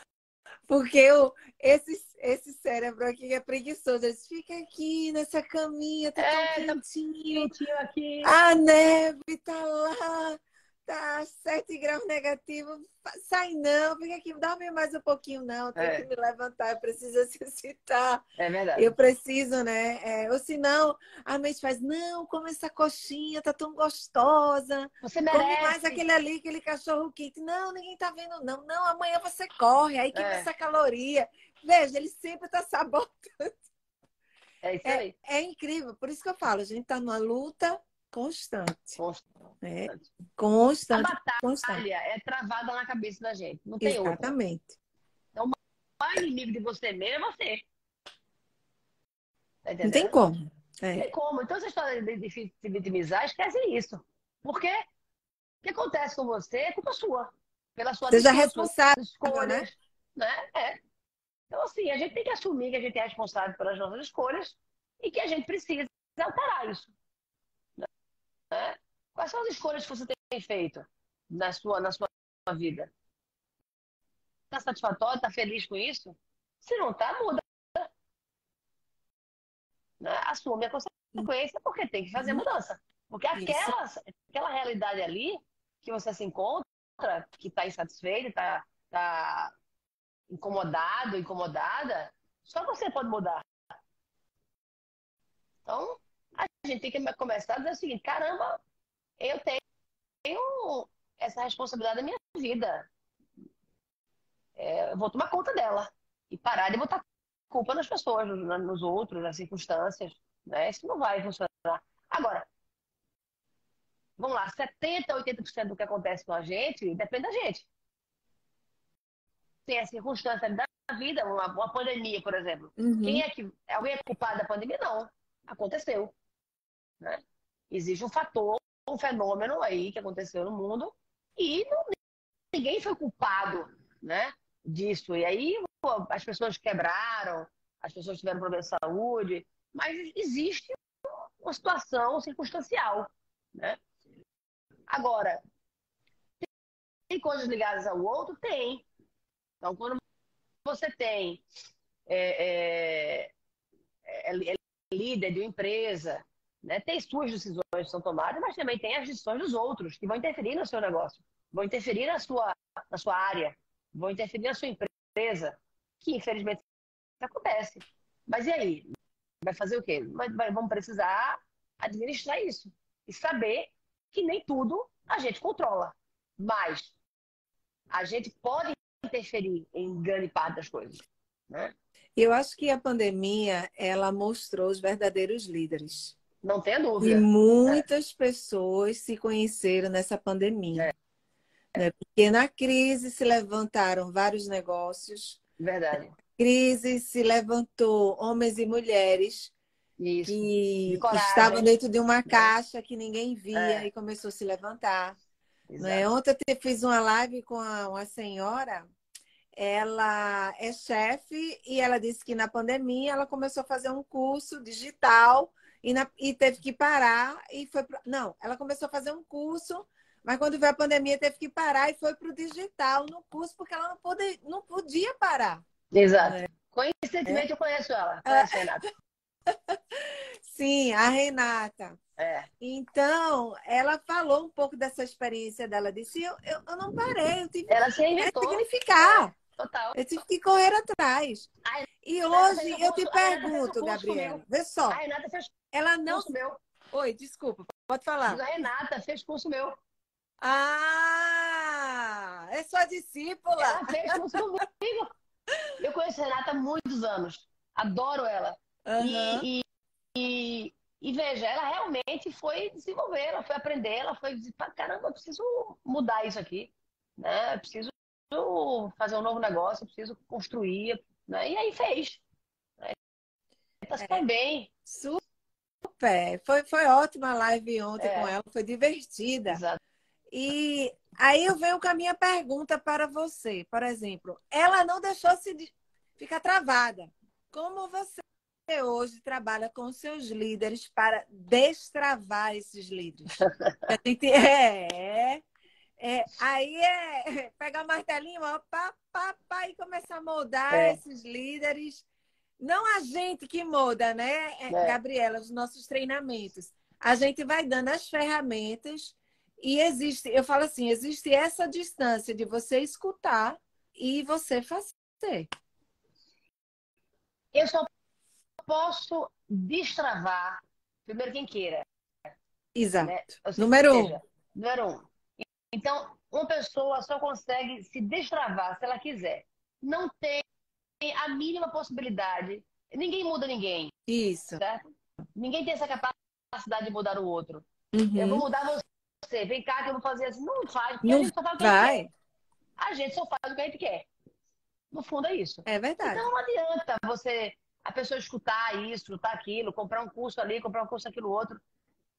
Porque eu, esse, esse cérebro aqui é preguiçoso. Eles ficam aqui nessa caminha, tá é, tão tá quentinho. Tá quentinho aqui. A neve tá lá tá 7 graus negativo, sai não, fica aqui, dorme mais um pouquinho, não, tem é. que me levantar, eu preciso exercitar. É verdade. Eu preciso, né? É, ou senão, a mente faz, não, come essa coxinha, tá tão gostosa. Você merece. Come mais aquele ali, aquele cachorro quente. Não, ninguém tá vendo, não. Não, amanhã você corre, aí queima é. essa caloria. Veja, ele sempre tá sabotando. É isso aí. É, é incrível, por isso que eu falo, a gente tá numa luta constante. Constante. É, constante. A batalha constante. é travada na cabeça da gente. Não tem Exatamente. Outra. Então, o maior inimigo de você mesmo é você. Tá não tem como. É. Não tem como. Então, essa história de se vitimizar, esquece isso. Porque o que acontece com você é culpa sua. Pela sua Seja responsável, escolhas. Né? né? É. Então, assim, a gente tem que assumir que a gente é responsável pelas nossas escolhas e que a gente precisa alterar isso. Né? Quais são as escolhas que você tem feito na sua, na sua vida? Está satisfatório? Está feliz com isso? Se não está, muda. Né? Assume a consequência porque tem que fazer mudança. Porque aquela, aquela realidade ali que você se encontra, que está insatisfeito, está tá incomodado, incomodada, só você pode mudar. Então, a gente tem que começar a dizer o seguinte: caramba, eu tenho essa responsabilidade da minha vida. É, eu vou tomar conta dela e parar de botar culpa nas pessoas, nos outros, nas circunstâncias. Né? Isso não vai funcionar. Agora, vamos lá, 70%, 80% do que acontece com a gente depende da gente. Tem a circunstância da vida, uma, uma pandemia, por exemplo. Uhum. Quem é que. Alguém é culpado da pandemia? Não. Aconteceu. Né? Existe um fator, um fenômeno aí que aconteceu no mundo e não, ninguém foi culpado né, disso. E aí as pessoas quebraram, as pessoas tiveram problema de saúde, mas existe uma situação circunstancial. Né? Agora, tem coisas ligadas ao outro? Tem. Então, quando você tem é, é, é, é líder de uma empresa né? Tem suas decisões que são tomadas, mas também tem as decisões dos outros, que vão interferir no seu negócio, vão interferir na sua, na sua área, vão interferir na sua empresa, que infelizmente acontece. Mas e aí? Vai fazer o quê? Vai, vai, vamos precisar administrar isso e saber que nem tudo a gente controla, mas a gente pode interferir em grande parte das coisas, né? Eu acho que a pandemia ela mostrou os verdadeiros líderes. Não tenha dúvida. E muitas é. pessoas se conheceram nessa pandemia. É. Né? Porque na crise se levantaram vários negócios. Verdade. Crise se levantou homens e mulheres Isso. que estavam dentro de uma caixa que ninguém via é. e começou a se levantar. Né? Ontem eu fiz uma live com uma senhora, ela é chefe e ela disse que na pandemia ela começou a fazer um curso digital e, na, e teve que parar e foi pro, não, ela começou a fazer um curso, mas quando veio a pandemia teve que parar e foi para o digital no curso porque ela não, pode, não podia parar. Exato. É. Coincidentemente é. eu conheço ela, conheço a Renata. Sim, a Renata. É. Então, ela falou um pouco dessa experiência dela. Disse: Eu, eu, eu não parei, eu tive Ela se que reinventou. significar. Total. Eu tive que correr atrás. Ai, E hoje eu te pergunto, Gabriela, comigo. vê só, A Renata fez ela não. curso meu. Oi, desculpa, pode falar. A Renata fez curso meu. Ah, é sua discípula. Ela fez curso comigo. Eu conheço a Renata há muitos anos. Adoro ela. Aham. E, e, e, e veja, ela realmente foi desenvolver, ela foi aprender, ela foi dizer, "Pá, caramba, eu preciso mudar isso aqui, né? Eu preciso fazer um novo negócio, eu preciso construir, né? E aí fez. Né? Tá super bem. Super. Foi, foi ótima a live ontem É. com ela, foi divertida. Exato. E aí eu venho com a minha pergunta para você. Por exemplo, ela não deixou se ficar travada. Como você hoje trabalha com seus líderes para destravar esses líderes? A gente é, é, aí é pegar o martelinho, ó, pá, pá, pá, e começar a moldar É. esses líderes. Não a gente que molda, né, é, É. Gabriela, os nossos treinamentos. A gente vai dando as ferramentas e existe, eu falo assim, existe essa distância de você escutar e você fazer. Eu só posso destravar, primeiro quem queira. Exato. Né? Seja, Número um. Número um. Então, uma pessoa só consegue se destravar se ela quiser. Não tem a mínima possibilidade. Ninguém muda ninguém, Isso. certo? Ninguém tem essa capacidade de mudar o outro. Eu vou Uhum. mudar você. Vem cá que eu vou fazer assim. Não faz, porque a Não gente só faz o que a gente vai. quer. A gente só faz o que a gente quer. No fundo é isso. É verdade. Então não adianta você, a pessoa escutar isso, escutar aquilo, comprar um curso ali, comprar um curso aquilo outro.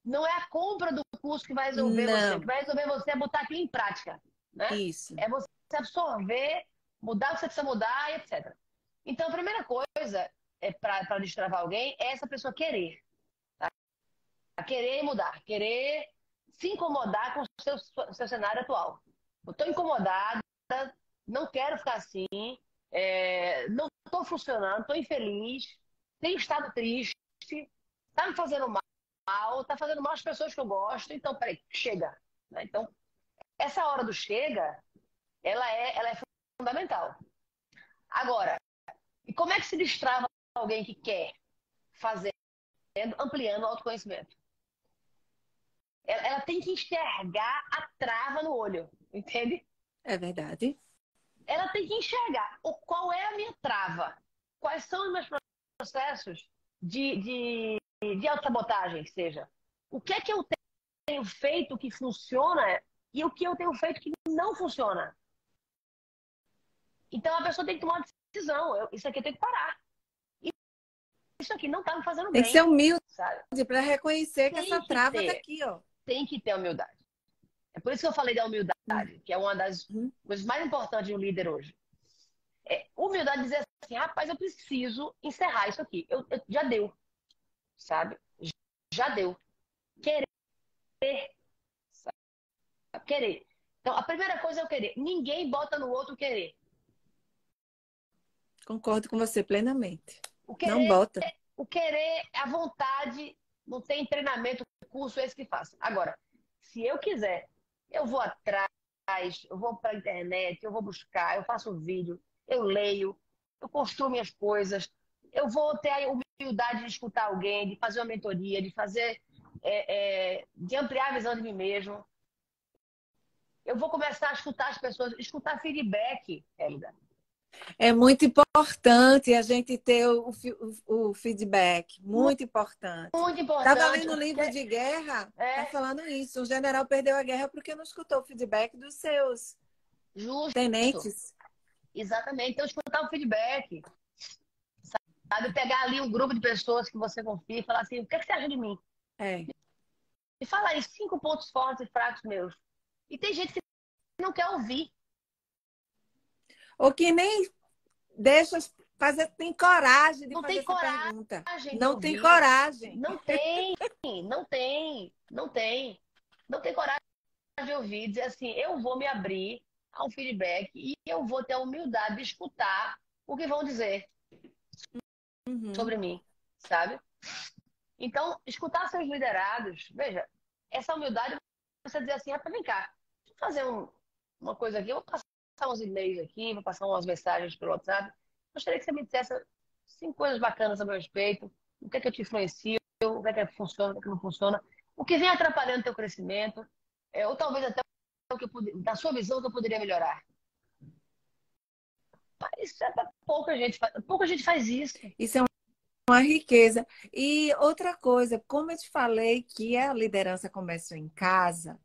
Não é a compra do curso que vai resolver Não. você. O que vai resolver você é botar aquilo em prática. Né? Isso. É você absorver, mudar o que você precisa mudar, etc. Então, a primeira coisa é para destravar alguém é essa pessoa querer. Tá? Querer mudar, querer se incomodar com o seu, seu cenário atual. Eu estou incomodada, não quero ficar assim, é, não estou funcionando, estou infeliz, tenho estado triste, está me fazendo mal, está fazendo mal às pessoas que eu gosto, então, peraí, chega. né? Então, essa hora do chega, ela é, ela é fundamental. Agora, e como é que se destrava alguém que quer fazer, ampliando o autoconhecimento? Ela, ela tem que enxergar a trava no olho, entende? É verdade. Ela tem que enxergar o, qual é a minha trava, quais são os meus processos de, de, de autossabotagem, que seja. O que é que eu tenho feito que funciona e o que eu tenho feito que não funciona. Então a pessoa tem que tomar uma decisão. Eu, isso aqui eu tenho que parar. Isso aqui não está me fazendo Tem bem. que ser humilde sabe? para reconhecer que Tem essa trava tá aqui, ó. Tem que ter humildade. É por isso que eu falei da humildade, que é uma das Uhum. coisas mais importantes de um líder hoje. É, humildade dizer assim, rapaz, eu preciso encerrar isso aqui. Eu, eu- já deu, sabe? Já deu. Querer. Sabe? Querer. Então, a primeira coisa é o querer. Ninguém bota no outro querer. Concordo com você plenamente. O querer, Não bota. o querer, a vontade, não tem treinamento, curso esse que faça. Agora, se eu quiser, eu vou atrás, eu vou para a internet, eu vou buscar, eu faço vídeo, eu leio, eu construo minhas coisas, eu vou ter a humildade de escutar alguém, de fazer uma mentoria, de fazer, é, é, de ampliar a visão de mim mesmo. Eu vou começar a escutar as pessoas, escutar feedback, Hélida. É muito importante a gente ter o, o- o feedback. Muito importante. Muito importante. Estava lendo um livro de guerra, É. tá falando isso. Um general perdeu a guerra porque não escutou o feedback dos seus Justo. tenentes. Exatamente. Então, escutar o feedback. Sabe? Pegar ali um grupo de pessoas que você confia e falar assim: o que, é que você acha de mim? É. E falar aí cinco pontos fortes e fracos meus. E tem gente que não quer ouvir. Ou que nem deixa fazer, tem coragem de Não fazer tem coragem pergunta. Não tem ouvir. coragem. Não tem, não tem, não tem. Não tem coragem de ouvir, dizer assim, eu vou me abrir a um feedback e eu vou ter a humildade de escutar o que vão dizer Uhum. sobre mim, sabe? Então, escutar seus liderados, veja, essa humildade você dizer assim, ah, vem cá, deixa eu fazer um, uma coisa aqui, eu vou passar uns e-mails aqui, vou passar umas mensagens pelo WhatsApp. Gostaria que você me dissesse cinco coisas bacanas a meu respeito, o que é que eu te influencio, o que é que funciona, o que é que não funciona, o que vem atrapalhando o teu crescimento, é, ou talvez até que eu, da sua visão o que eu poderia melhorar. Mas pouca gente, pouca gente faz isso. Isso é uma riqueza. E outra coisa, como eu te falei que a liderança começa em casa,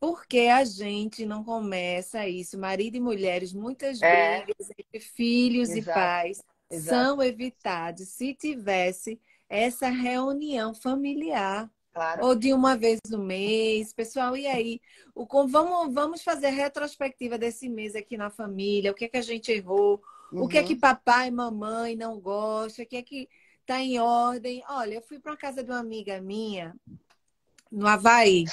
porque a gente não começa isso? Marido e mulheres, muitas é. brigas entre filhos Exato. e pais Exato. são evitados se tivesse essa reunião familiar. Claro. Ou de uma vez no mês. Pessoal, e aí? O, vamos, vamos fazer retrospectiva desse mês aqui na família. O que é que a gente errou? Uhum. O que é que uhum. papai e mamãe não gostam? O que é que tá em ordem? Olha, eu fui para uma casa de uma amiga minha, no Havaí,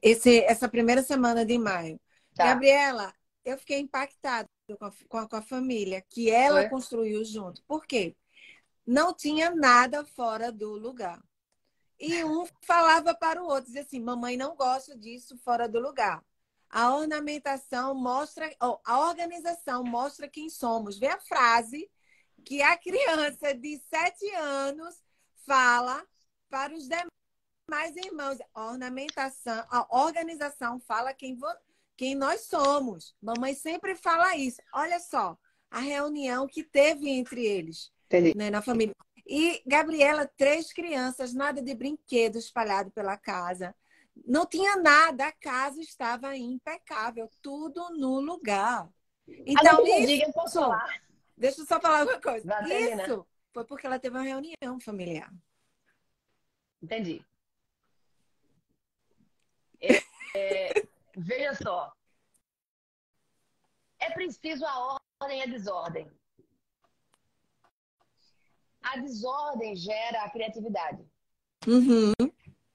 esse, essa primeira semana de maio. Tá. Gabriela, eu fiquei impactada com a, com a, com a família que ela Foi? construiu junto. Por quê? Não tinha nada fora do lugar. E um falava para o outro, dizia assim: mamãe não gosta disso fora do lugar. A ornamentação mostra, oh, a organização mostra quem somos. Vê a frase que a criança de sete anos fala para os demais mais irmãos, a ornamentação, a organização fala quem, quem nós somos. Mamãe sempre fala isso. Olha só, a reunião que teve entre eles, né, na família. E Gabriela, três crianças, nada de brinquedo espalhado pela casa. Não tinha nada, a casa estava impecável, tudo no lugar. Então, isso, diga, posso falar? Deixa eu só falar uma coisa. Isso foi porque ela teve uma reunião familiar. Entendi. É, veja só. É preciso a ordem e a desordem. A desordem gera a criatividade. Uhum.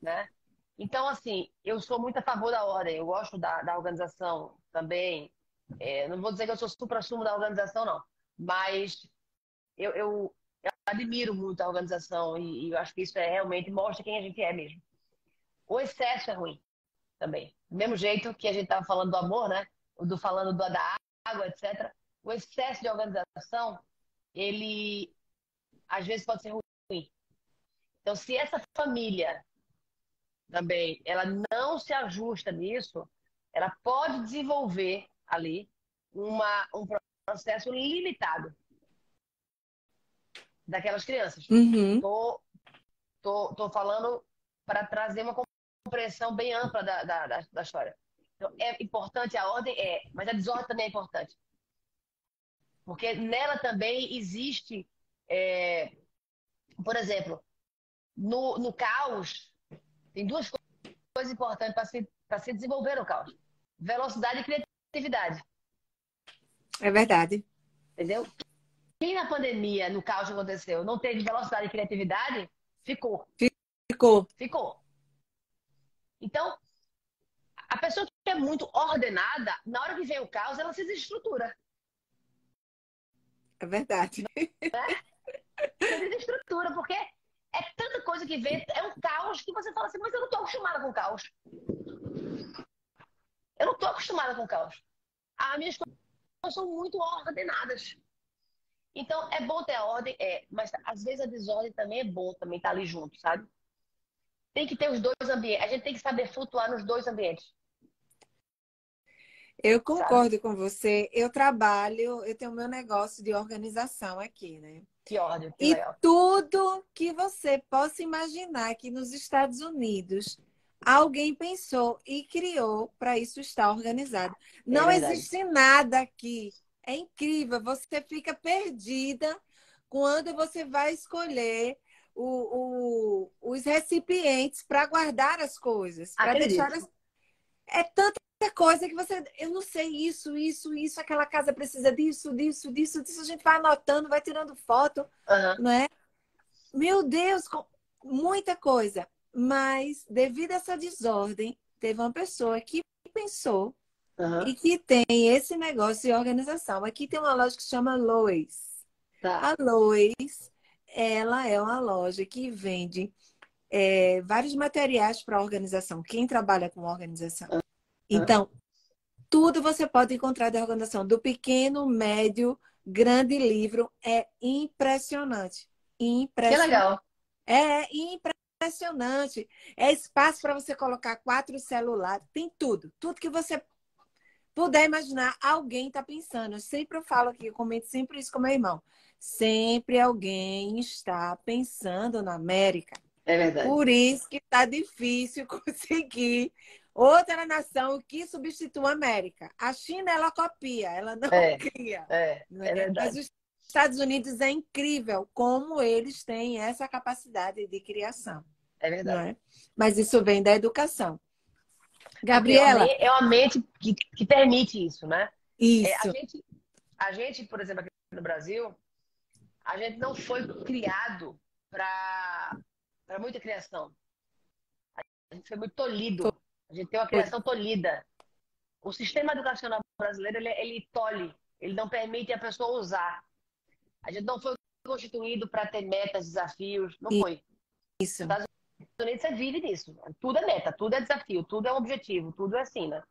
Né? Então, assim, eu sou muito a favor da ordem. Eu gosto da, da organização também. É, não vou dizer que eu sou supra-sumo da organização, não. Mas eu, eu, eu, admiro muito a organização e, e eu acho que isso é realmente mostra quem a gente é mesmo. O excesso é ruim também. Do mesmo jeito que a gente estava falando do amor, né? Do falando do, da água, etc. O excesso de organização, ele às vezes pode ser ruim. Então, se essa família também ela não se ajusta nisso, ela pode desenvolver ali uma, um processo limitado daquelas crianças. Uhum. Tô, tô, tô falando para trazer uma compreensão bem ampla da, da, da, da história. Então, é importante a ordem? É, mas a desordem também é importante. Porque nela também existe, é, por exemplo, no, no caos, tem duas coisas importantes para se, se desenvolver no caos: velocidade e criatividade. É verdade. Entendeu? Quem na pandemia, no caos que aconteceu, não teve velocidade e criatividade, ficou. Ficou. Ficou. Então, a pessoa que é muito ordenada, na hora que vem o caos, ela se desestrutura. É verdade. Né? Se desestrutura, porque é tanta coisa que vem, é um caos que você fala assim, mas eu não estou acostumada com caos. Eu não estou acostumada com caos. As minhas coisas são muito ordenadas. Então, é bom ter a ordem, é, mas às vezes a desordem também é bom, também estar tá ali junto, sabe? tem que ter os dois ambientes. A gente tem que saber flutuar nos dois ambientes. Eu concordo Sabe? com você. Eu trabalho, eu tenho meu negócio de organização aqui, né? Que ódio. Que e legal. tudo que você possa imaginar que nos Estados Unidos alguém pensou e criou para isso estar organizado. É Não é existe nada aqui. É incrível. Você fica perdida quando você vai escolher o, o, os recipientes para guardar as coisas. Para deixar as... É tanta coisa que você. Eu não sei isso, isso, isso, aquela casa precisa disso, disso, disso, disso. A gente vai anotando, vai tirando foto, uhum. não é? Meu Deus, muita coisa. Mas, devido a essa desordem, teve uma pessoa que pensou uhum. e que tem esse negócio de organização. Aqui tem uma loja que chama Lois. Tá. A Lois ela é uma loja que vende é, vários materiais para a organização. Quem trabalha com organização. Então, tudo você pode encontrar da organização, do pequeno, médio, grande livro. É impressionante. Impressionante. Que legal. É impressionante. É espaço para você colocar quatro celulares. Tem tudo. Tudo que você puder imaginar, alguém está pensando. Eu sempre falo aqui, eu comento sempre isso com meu irmão. Sempre alguém está pensando na América. É verdade. Por isso que está difícil conseguir outra nação que substitua a América. A China, ela copia, ela não É, cria. É, é verdade. Mas os Estados Unidos é incrível como eles têm essa capacidade de criação. É verdade. é? Mas isso vem da educação. É Gabriela, é uma mente que, que permite isso, né? É, a isso. gente, a gente, por exemplo, aqui no Brasil, a gente não foi criado para para muita criação. A gente foi muito tolhido. A gente tem uma criação tolhida. O sistema educacional brasileiro, ele, ele tolhe. Ele não permite a pessoa usar. A gente não foi constituído para ter metas, desafios. Não Isso. foi. Isso. Estados Unidos você vive disso. Tudo é meta, tudo é desafio, tudo é objetivo, tudo é assim, né?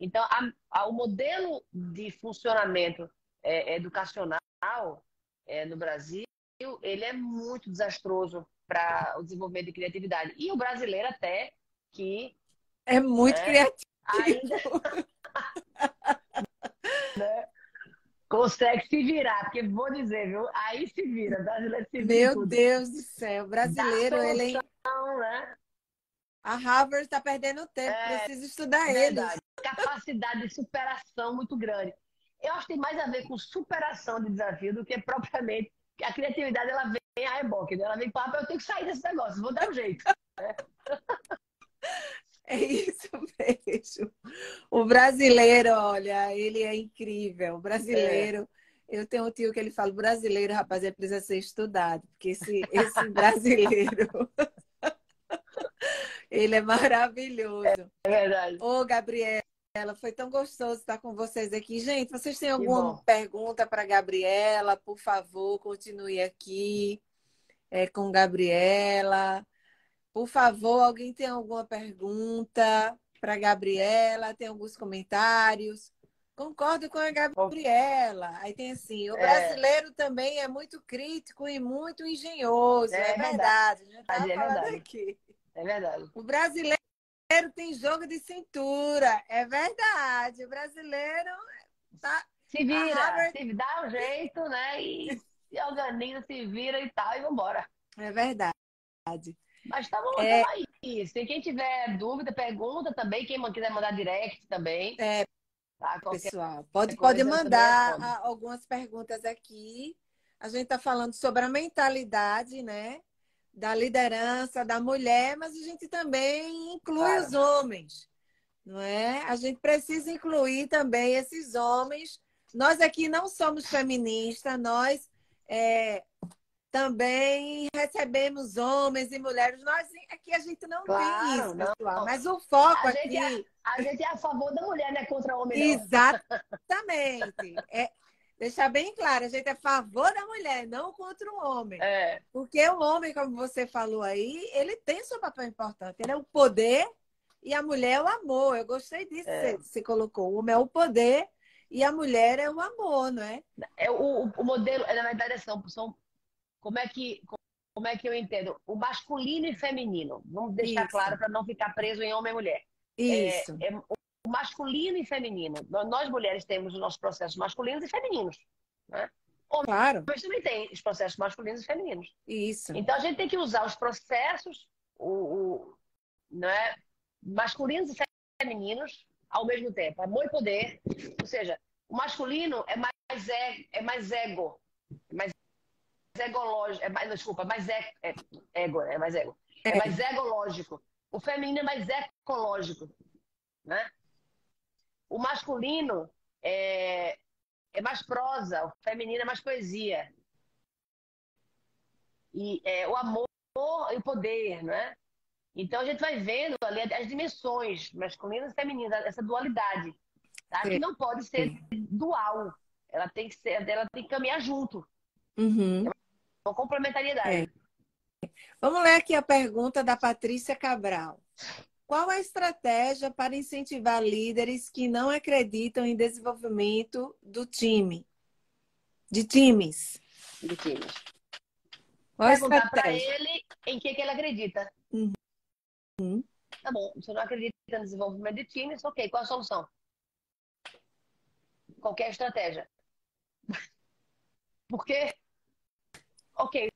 Então, a- a- o modelo de funcionamento é, educacional é, no Brasil, ele é muito desastroso para o desenvolvimento de criatividade. E o brasileiro até que É muito É. criativo. ainda né, consegue se virar, porque vou dizer, viu? Aí se vira, brasileiro se vira Meu tudo. Deus do céu. Brasileiro, ele é... Então, né? A Harvard está perdendo tempo. É, Precisa estudar ele. Capacidade de superação muito grande. Eu acho que tem mais a ver com superação de desafio do que propriamente. A criatividade ela vem a reboque, né? ela vem para eu tenho que sair desse negócio, vou dar um jeito. É isso mesmo. O brasileiro, olha, ele é incrível. O brasileiro, eu tenho um tio que ele fala, o brasileiro, rapaz, ele precisa ser estudado, porque esse, esse brasileiro, ele é maravilhoso. É verdade. Ô, Gabriela, foi tão gostoso estar com vocês aqui. Gente, vocês têm alguma pergunta para Gabriela? Por favor, continue aqui é, com Gabriela. Por favor, alguém tem alguma pergunta para Gabriela? Tem alguns comentários? Concordo com a Gabriela. Aí tem assim, o É. brasileiro também é muito crítico e muito engenhoso. É, É verdade. Gente estava É verdade. aqui. É verdade. O brasileiro tem jogo de cintura. É verdade. O brasileiro tá. Se vira, Harvard- se dá um jeito, né? E se organiza, se vira e tal, e vambora. É verdade. Mas tá bom, É. tamo aí. Se quem tiver dúvida, pergunta também. Quem quiser mandar direct também. É, Tá? Qualquer pessoal. Pode, pode também mandar algumas perguntas aqui. A gente está falando sobre a mentalidade, né? Da liderança da mulher, mas a gente também inclui Claro. os homens, não é? A gente precisa incluir também esses homens. Nós aqui não somos feministas, nós é, também recebemos homens e mulheres. Nós aqui a gente não Claro, tem isso, não. pessoal. Mas o foco A aqui. A gente é a favor da mulher, não é contra o homem. Exatamente. É, deixar bem claro, a gente é a favor da mulher, não contra o homem. É, Porque o homem, como você falou aí, ele tem seu papel importante. Ele é o poder e a mulher é o amor. Eu gostei disso É. que você colocou. O homem é o poder e a mulher é o amor, não é? é o, o modelo, é, na verdade, são, são como é que como é que eu entendo? O masculino e feminino. Vamos deixar Isso. claro para não ficar preso em homem e mulher. Isso. É, o masculino e feminino. Nós, mulheres temos os nossos processos masculinos e femininos. Claro. Mas também tem os processos masculinos e femininos. Isso. Então a gente tem que usar os processos, o, o né, masculinos e femininos ao mesmo tempo. Amor e poder. Ou seja, o masculino é mais, é, é mais ego. É egológico. É mais, desculpa, mais é, é, ego, é mais ego. É É. mais egológico. O feminino é mais ecológico. Né? O masculino é, é mais prosa, o feminino é mais poesia. E é, o amor e o poder, né? Então a gente vai vendo ali as dimensões masculinas e femininas, essa dualidade, tá? Que não pode ser dual. Ela tem que ser, ela tem que caminhar junto. Uhum. Uma complementariedade. É. Vamos ler aqui a pergunta da Patrícia Cabral. Qual a estratégia para incentivar líderes que não acreditam em desenvolvimento do time? De times. De times. Qual a Perguntar para ele em que, que ele acredita. Uhum. Tá bom, você não acredita no desenvolvimento de times, ok, qual a solução? Qualquer estratégia. Porque, ok,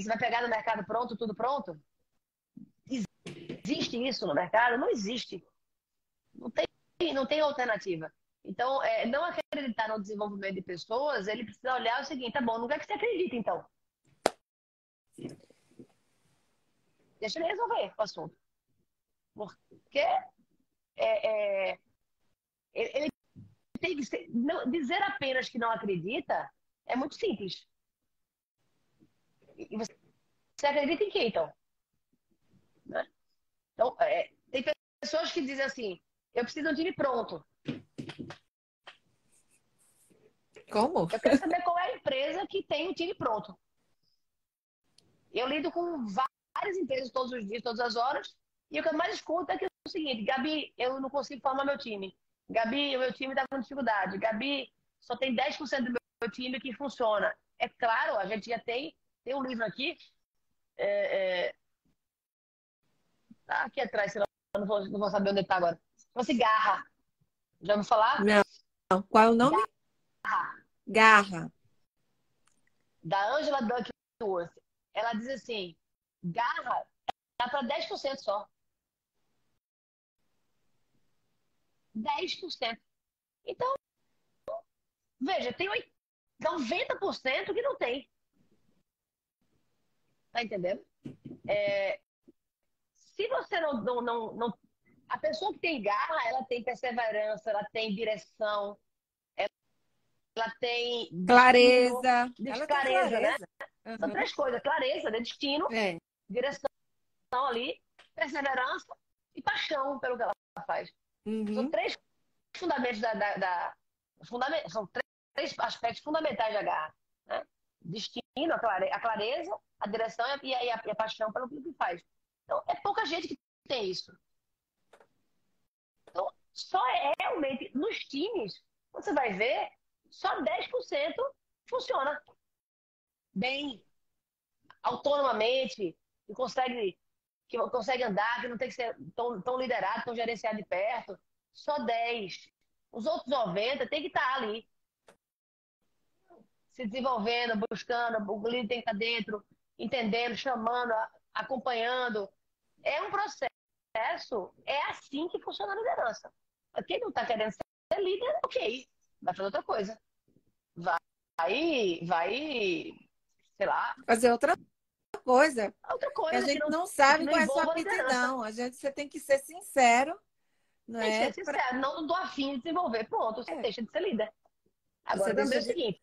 você vai pegar no mercado pronto, tudo pronto? Existe isso no mercado? Não existe. Não tem, não tem alternativa. Então, é, não acreditar no desenvolvimento de pessoas, ele precisa olhar o seguinte, tá bom, que é que você acredita, então? Deixa ele resolver o assunto. Porque é, é, ele tem que ser, não, dizer apenas que não acredita é muito simples. E você, acredita em quê, então? Né? Então, é, tem pessoas que dizem assim, eu preciso de um time pronto. Como? Eu quero saber qual é a empresa que tem um time pronto. Eu lido com várias empresas todos os dias, todas as horas, e o que eu mais escuto é, é o seguinte, Gabi, eu não consigo formar meu time. Gabi, o meu time está com dificuldade. Gabi, só tem 10% do meu time que funciona. É claro, a gente já tem, tem um livro aqui, é, é, tá aqui atrás, senão eu não vou, não vou saber onde está agora. Chama-se Garra. Já ouviu falar? Não. Qual é o nome? Garra. Garra. Da Angela Duckworth. Ela diz assim, garra dá para 10% só. 10%. Então, veja, tem 90% que não tem. Tá entendendo? É, se você não, não, não, não. A pessoa que tem garra, ela tem perseverança, ela tem direção, ela, ela tem. Clareza. destino, Ela tem clareza, né? clareza. São Uhum. três coisas: clareza, né? destino, É. direção ali, perseverança e paixão pelo que ela faz. São Uhum. três fundamentos da. da, da fundament, são três, três aspectos fundamentais da garra. Né? Destino, a, clare, a clareza, a direção e a, e a, e a paixão pelo que faz. Então, é pouca gente que tem isso. Então, só é realmente nos times, você vai ver, só 10% funciona bem, autonomamente, que consegue, que consegue andar, que não tem que ser tão, tão liderado, tão gerenciado de perto. Só 10. Os outros 90 tem que estar ali. Se desenvolvendo, buscando, o líder tem que estar dentro, entendendo, chamando, acompanhando. É um processo, é assim que funciona a liderança. Quem não está querendo ser líder, ok, vai fazer outra coisa. Vai, vai, sei lá, Fazer outra coisa. outra Que coisa. a gente não, não sabe qual é a sua aptidão. A gente, você tem que ser sincero. Não Tem que é? ser sincero, não não tô afim de desenvolver. Pronto, você É. deixa de ser líder. Agora Você também é o seguinte: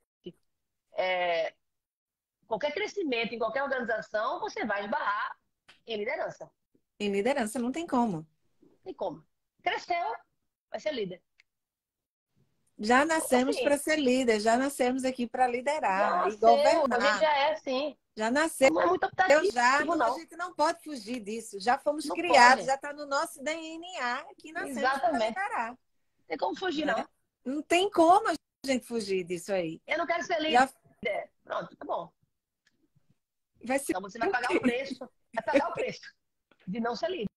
é, qualquer crescimento em qualquer organização, você vai esbarrar em liderança. Em liderança não tem como. Não tem como. Cresceu, vai ser líder. Já nascemos Assim. para ser líder, já nascemos aqui para liderar e Nasceu, a gente governar. já é assim. Já nasceu Não é muito optativo, já, não, a gente não pode fugir disso. Já fomos Não criados, pode. já está no nosso DNA que nascemos para liderar. Não tem como fugir, Né? não. Não tem como a gente fugir disso aí. Eu não quero ser líder. Já Pronto, tá bom. vai ser Então você vai pagar o preço. Vai pagar o preço de não ser líder.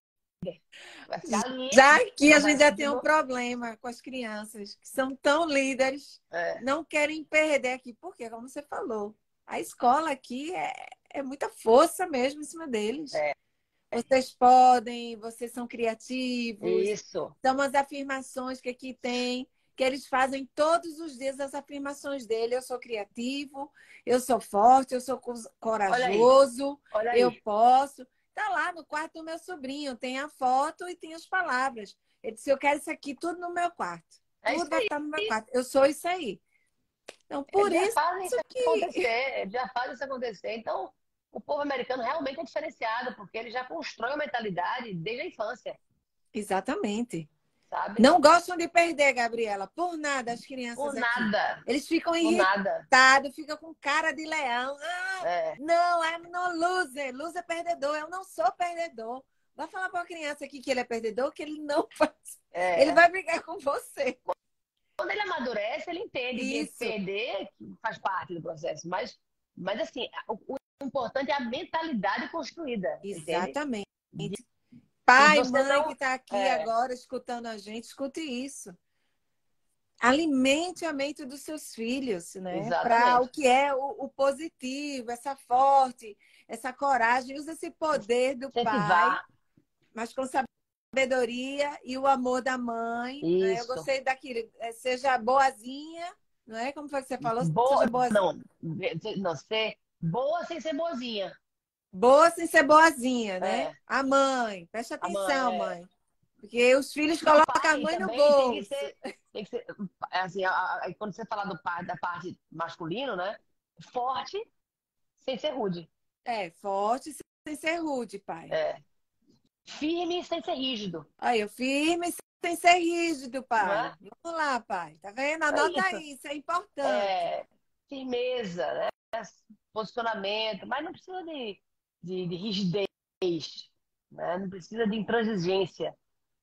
Vai ficar ali. Já que a gente já tem um problema com as crianças que são tão líderes, É. não querem perder aqui. Porque, como você falou, a escola aqui é, é muita força mesmo em cima deles. É. Vocês podem, vocês são criativos, Isso. são as afirmações que aqui tem, que eles fazem todos os dias as afirmações dele. Eu sou criativo, eu sou forte, eu sou co- corajoso, Olha aí. eu posso. Tá lá no quarto do meu sobrinho, tem a foto e tem as palavras. Ele disse: Eu quero isso aqui tudo no meu quarto. É tudo vai estar no meu quarto. Eu sou isso aí. Então, por Eles isso já fazem isso que- acontecer, eles já fazem isso acontecer. Então, o povo americano realmente é diferenciado, porque ele já constrói uma mentalidade desde a infância. Exatamente. Sabe? Não gostam de perder, Gabriela, por nada as crianças Por aqui. nada. Eles ficam irritados, ficam com cara de leão. Ah, É. não, I'm no loser. Loser é perdedor. Eu não sou perdedor. Vai falar para a criança aqui que ele é perdedor, que ele não faz. é. Ele vai brigar com você. Quando ele amadurece, ele entende Isso. que perder faz parte do processo. Mas, mas assim, o, o importante é a mentalidade construída. entende? Pai, mãe não- que está aqui é. agora escutando a gente, escute isso. Alimente a mente dos seus filhos, né? Para o que é o, o positivo, essa forte, essa coragem. Usa esse poder do pai, mas com sabedoria e o amor da mãe. né? Eu gostei daquilo. é, Seja boazinha, não é? Como foi que você falou? Boa, Seja boazinha. não, não, ser boa sem ser boazinha. Boa sem ser boazinha, né? É. A mãe, preste A mãe, atenção, é. mãe. Porque os filhos O colocam a mãe no bolso. Tem que ser, tem que ser assim, a- a- quando você falar do da parte masculino, né? Forte sem ser rude. É, forte sem ser rude, pai. É. Firme sem ser rígido. Aí, eu firme sem ser rígido, pai. Não Vamos lá, pai. Tá vendo? Anota isso. aí, isso é importante. É, firmeza, né? Posicionamento, mas não precisa de, de, de rigidez, né? Não precisa de intransigência.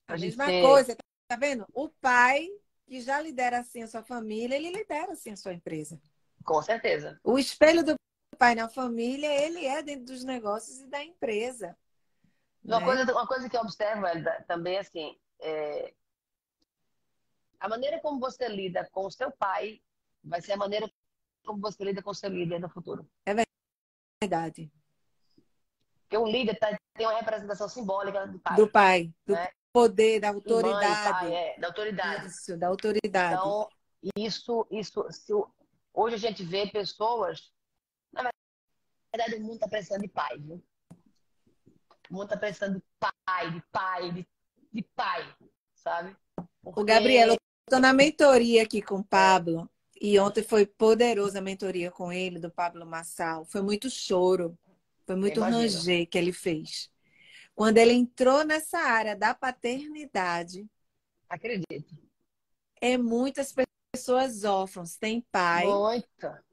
a mesma ter- coisa, tá vendo? O pai que já lidera assim a sua família, ele lidera assim a sua empresa. Com certeza. O espelho do pai na família, ele é dentro dos negócios e da empresa. Uma, né? coisa, uma coisa que eu observo Elida, também assim, é, a maneira como você lida com o seu pai vai ser a maneira como você lida com o seu líder no futuro. Verdade. Porque o líder tá- tem uma representação simbólica do pai. Do pai, do né? poder, da E mãe, autoridade. pai, é, da autoridade. Isso, da autoridade. Então, isso, isso, se o- hoje a gente vê pessoas, na verdade, o mundo está precisando de pai, viu? O mundo está precisando de pai, de pai, de, de pai, sabe? O Porque- Gabriel, eu tô na mentoria aqui com o Pablo. E ontem foi poderosa a mentoria com ele, do Pablo Massal. Foi muito choro, foi muito ranger que ele fez. Quando ele entrou nessa área da paternidade, Acredito. é muitas pessoas órfãos, têm pai. Muita.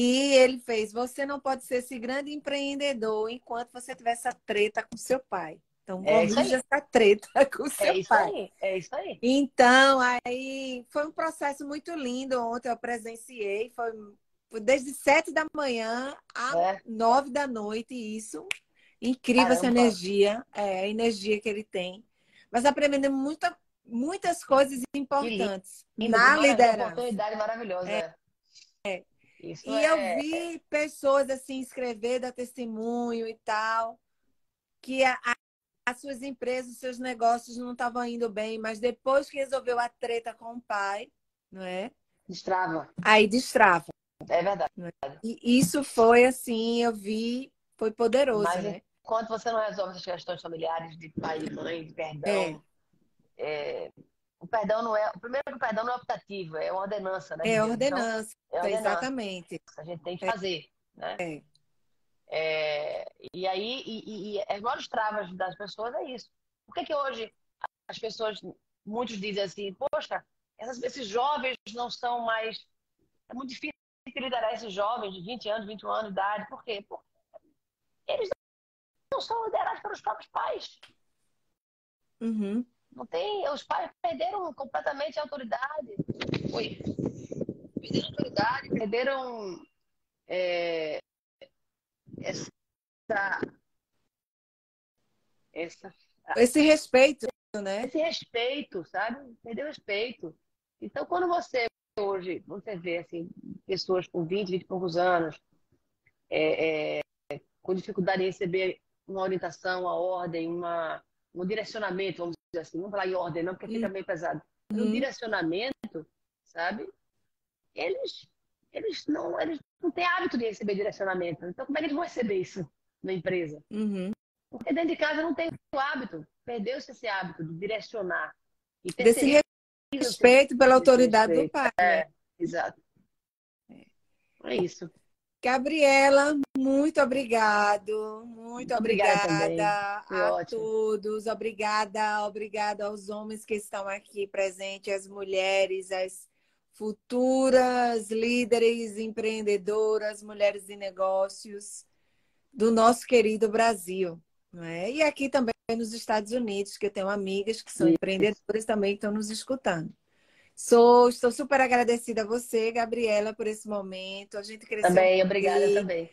E ele fez: você não pode ser esse grande empreendedor enquanto você tiver essa treta com seu pai. Então, É corrija essa treta com seu É isso pai. aí, é isso aí. Então, aí foi um processo muito lindo. Ontem eu presenciei, foi desde sete da manhã a É. nove da noite, isso. Incrível essa Caramba. energia, é, a energia que ele tem. Mas aprendendo muita, muitas coisas importantes E na uma liderança. oportunidade maravilhosa. É. É. Isso E é, eu vi pessoas assim escrever da testemunho e tal, que a, a- as suas empresas, os seus negócios não estavam indo bem, mas depois que resolveu a treta com o pai, não é? destrava. Aí destrava. É verdade. E isso foi assim, eu vi, foi poderoso, Mas né? enquanto você não resolve essas questões familiares de pai e mãe, de perdão, é, o perdão não é. Primeiro que o perdão não é optativo, é uma ordenança, né? É Deus. ordenança, Então, é ordenança. exatamente. A gente tem que fazer, né? É. É, e aí, e, e, e as maiores travas das pessoas é isso. Por que que hoje as pessoas, muitos dizem assim, poxa, essas- esses jovens não são mais. É muito difícil liderar esses jovens de 20 anos, 21 anos de idade. Por quê? Porque eles não são liderados pelos próprios pais. Uhum. Não tem, os pais perderam completamente a autoridade. Oi. Perderam a autoridade, perderam é, essa, essa, Esse respeito, né? esse respeito, sabe? Perdeu o respeito. Então, quando você hoje, você vê assim, pessoas com 20, 20 e poucos anos, é, é, com dificuldade em receber uma orientação, uma ordem, uma, um direcionamento, vamos dizer assim, não falar em ordem, não, porque fica meio pesado. Um Uhum. direcionamento, sabe? Eles, eles, não, eles não têm hábito de receber direcionamento. Então, como é que eles vão receber isso na empresa? Uhum. Porque dentro de casa não tem o hábito, perdeu-se esse hábito de direcionar. E Desse terceiriza respeito pela autoridade do respeito. pai. É, exato. É isso. Gabriela, Muito obrigado, muito obrigada, obrigada a ótimo. todos, obrigada, obrigada aos homens que estão aqui presentes, as mulheres, as futuras líderes empreendedoras, mulheres de negócios do nosso querido Brasil. Né? E aqui também nos Estados Unidos, que eu tenho amigas que são Isso. empreendedoras também que estão nos escutando. Sou, estou super agradecida a você, Gabriela, por esse momento. A gente cresceu. Também, obrigada também.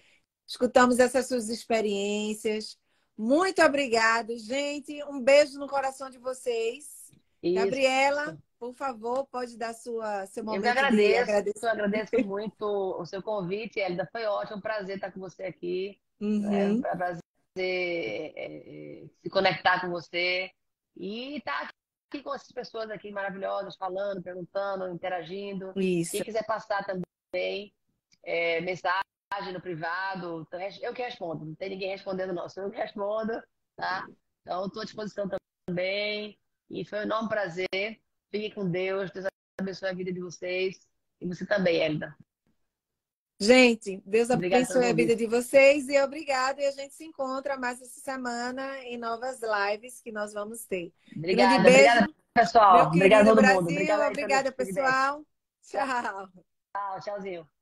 Escutamos essas suas experiências. Muito obrigado, gente. Um beijo no coração de vocês. Isso. Gabriela, por favor, pode dar sua, seu momento. Eu que agradeço, eu agradeço muito o seu convite, Elida. Foi ótimo, um prazer estar com você aqui. Uhum. É um prazer é, é, se conectar com você e estar aqui com essas pessoas aqui maravilhosas, falando, perguntando, interagindo. Isso. Quem quiser passar também é, mensagem no privado, então, eu que respondo, não tem ninguém respondendo não, sou eu que respondo, tá? Então, estou à disposição também e foi um enorme prazer. Fiquem com Deus, Deus abençoe a vida de vocês e você também, Elida. Gente, Deus abençoe a vida de vocês e obrigado. E a gente se encontra mais essa semana em novas lives que nós vamos ter. Obrigada, obrigada pessoal. Obrigada todo Brasil. mundo. Obrigada, obrigada pessoal. Tchau. Tchau, tchauzinho.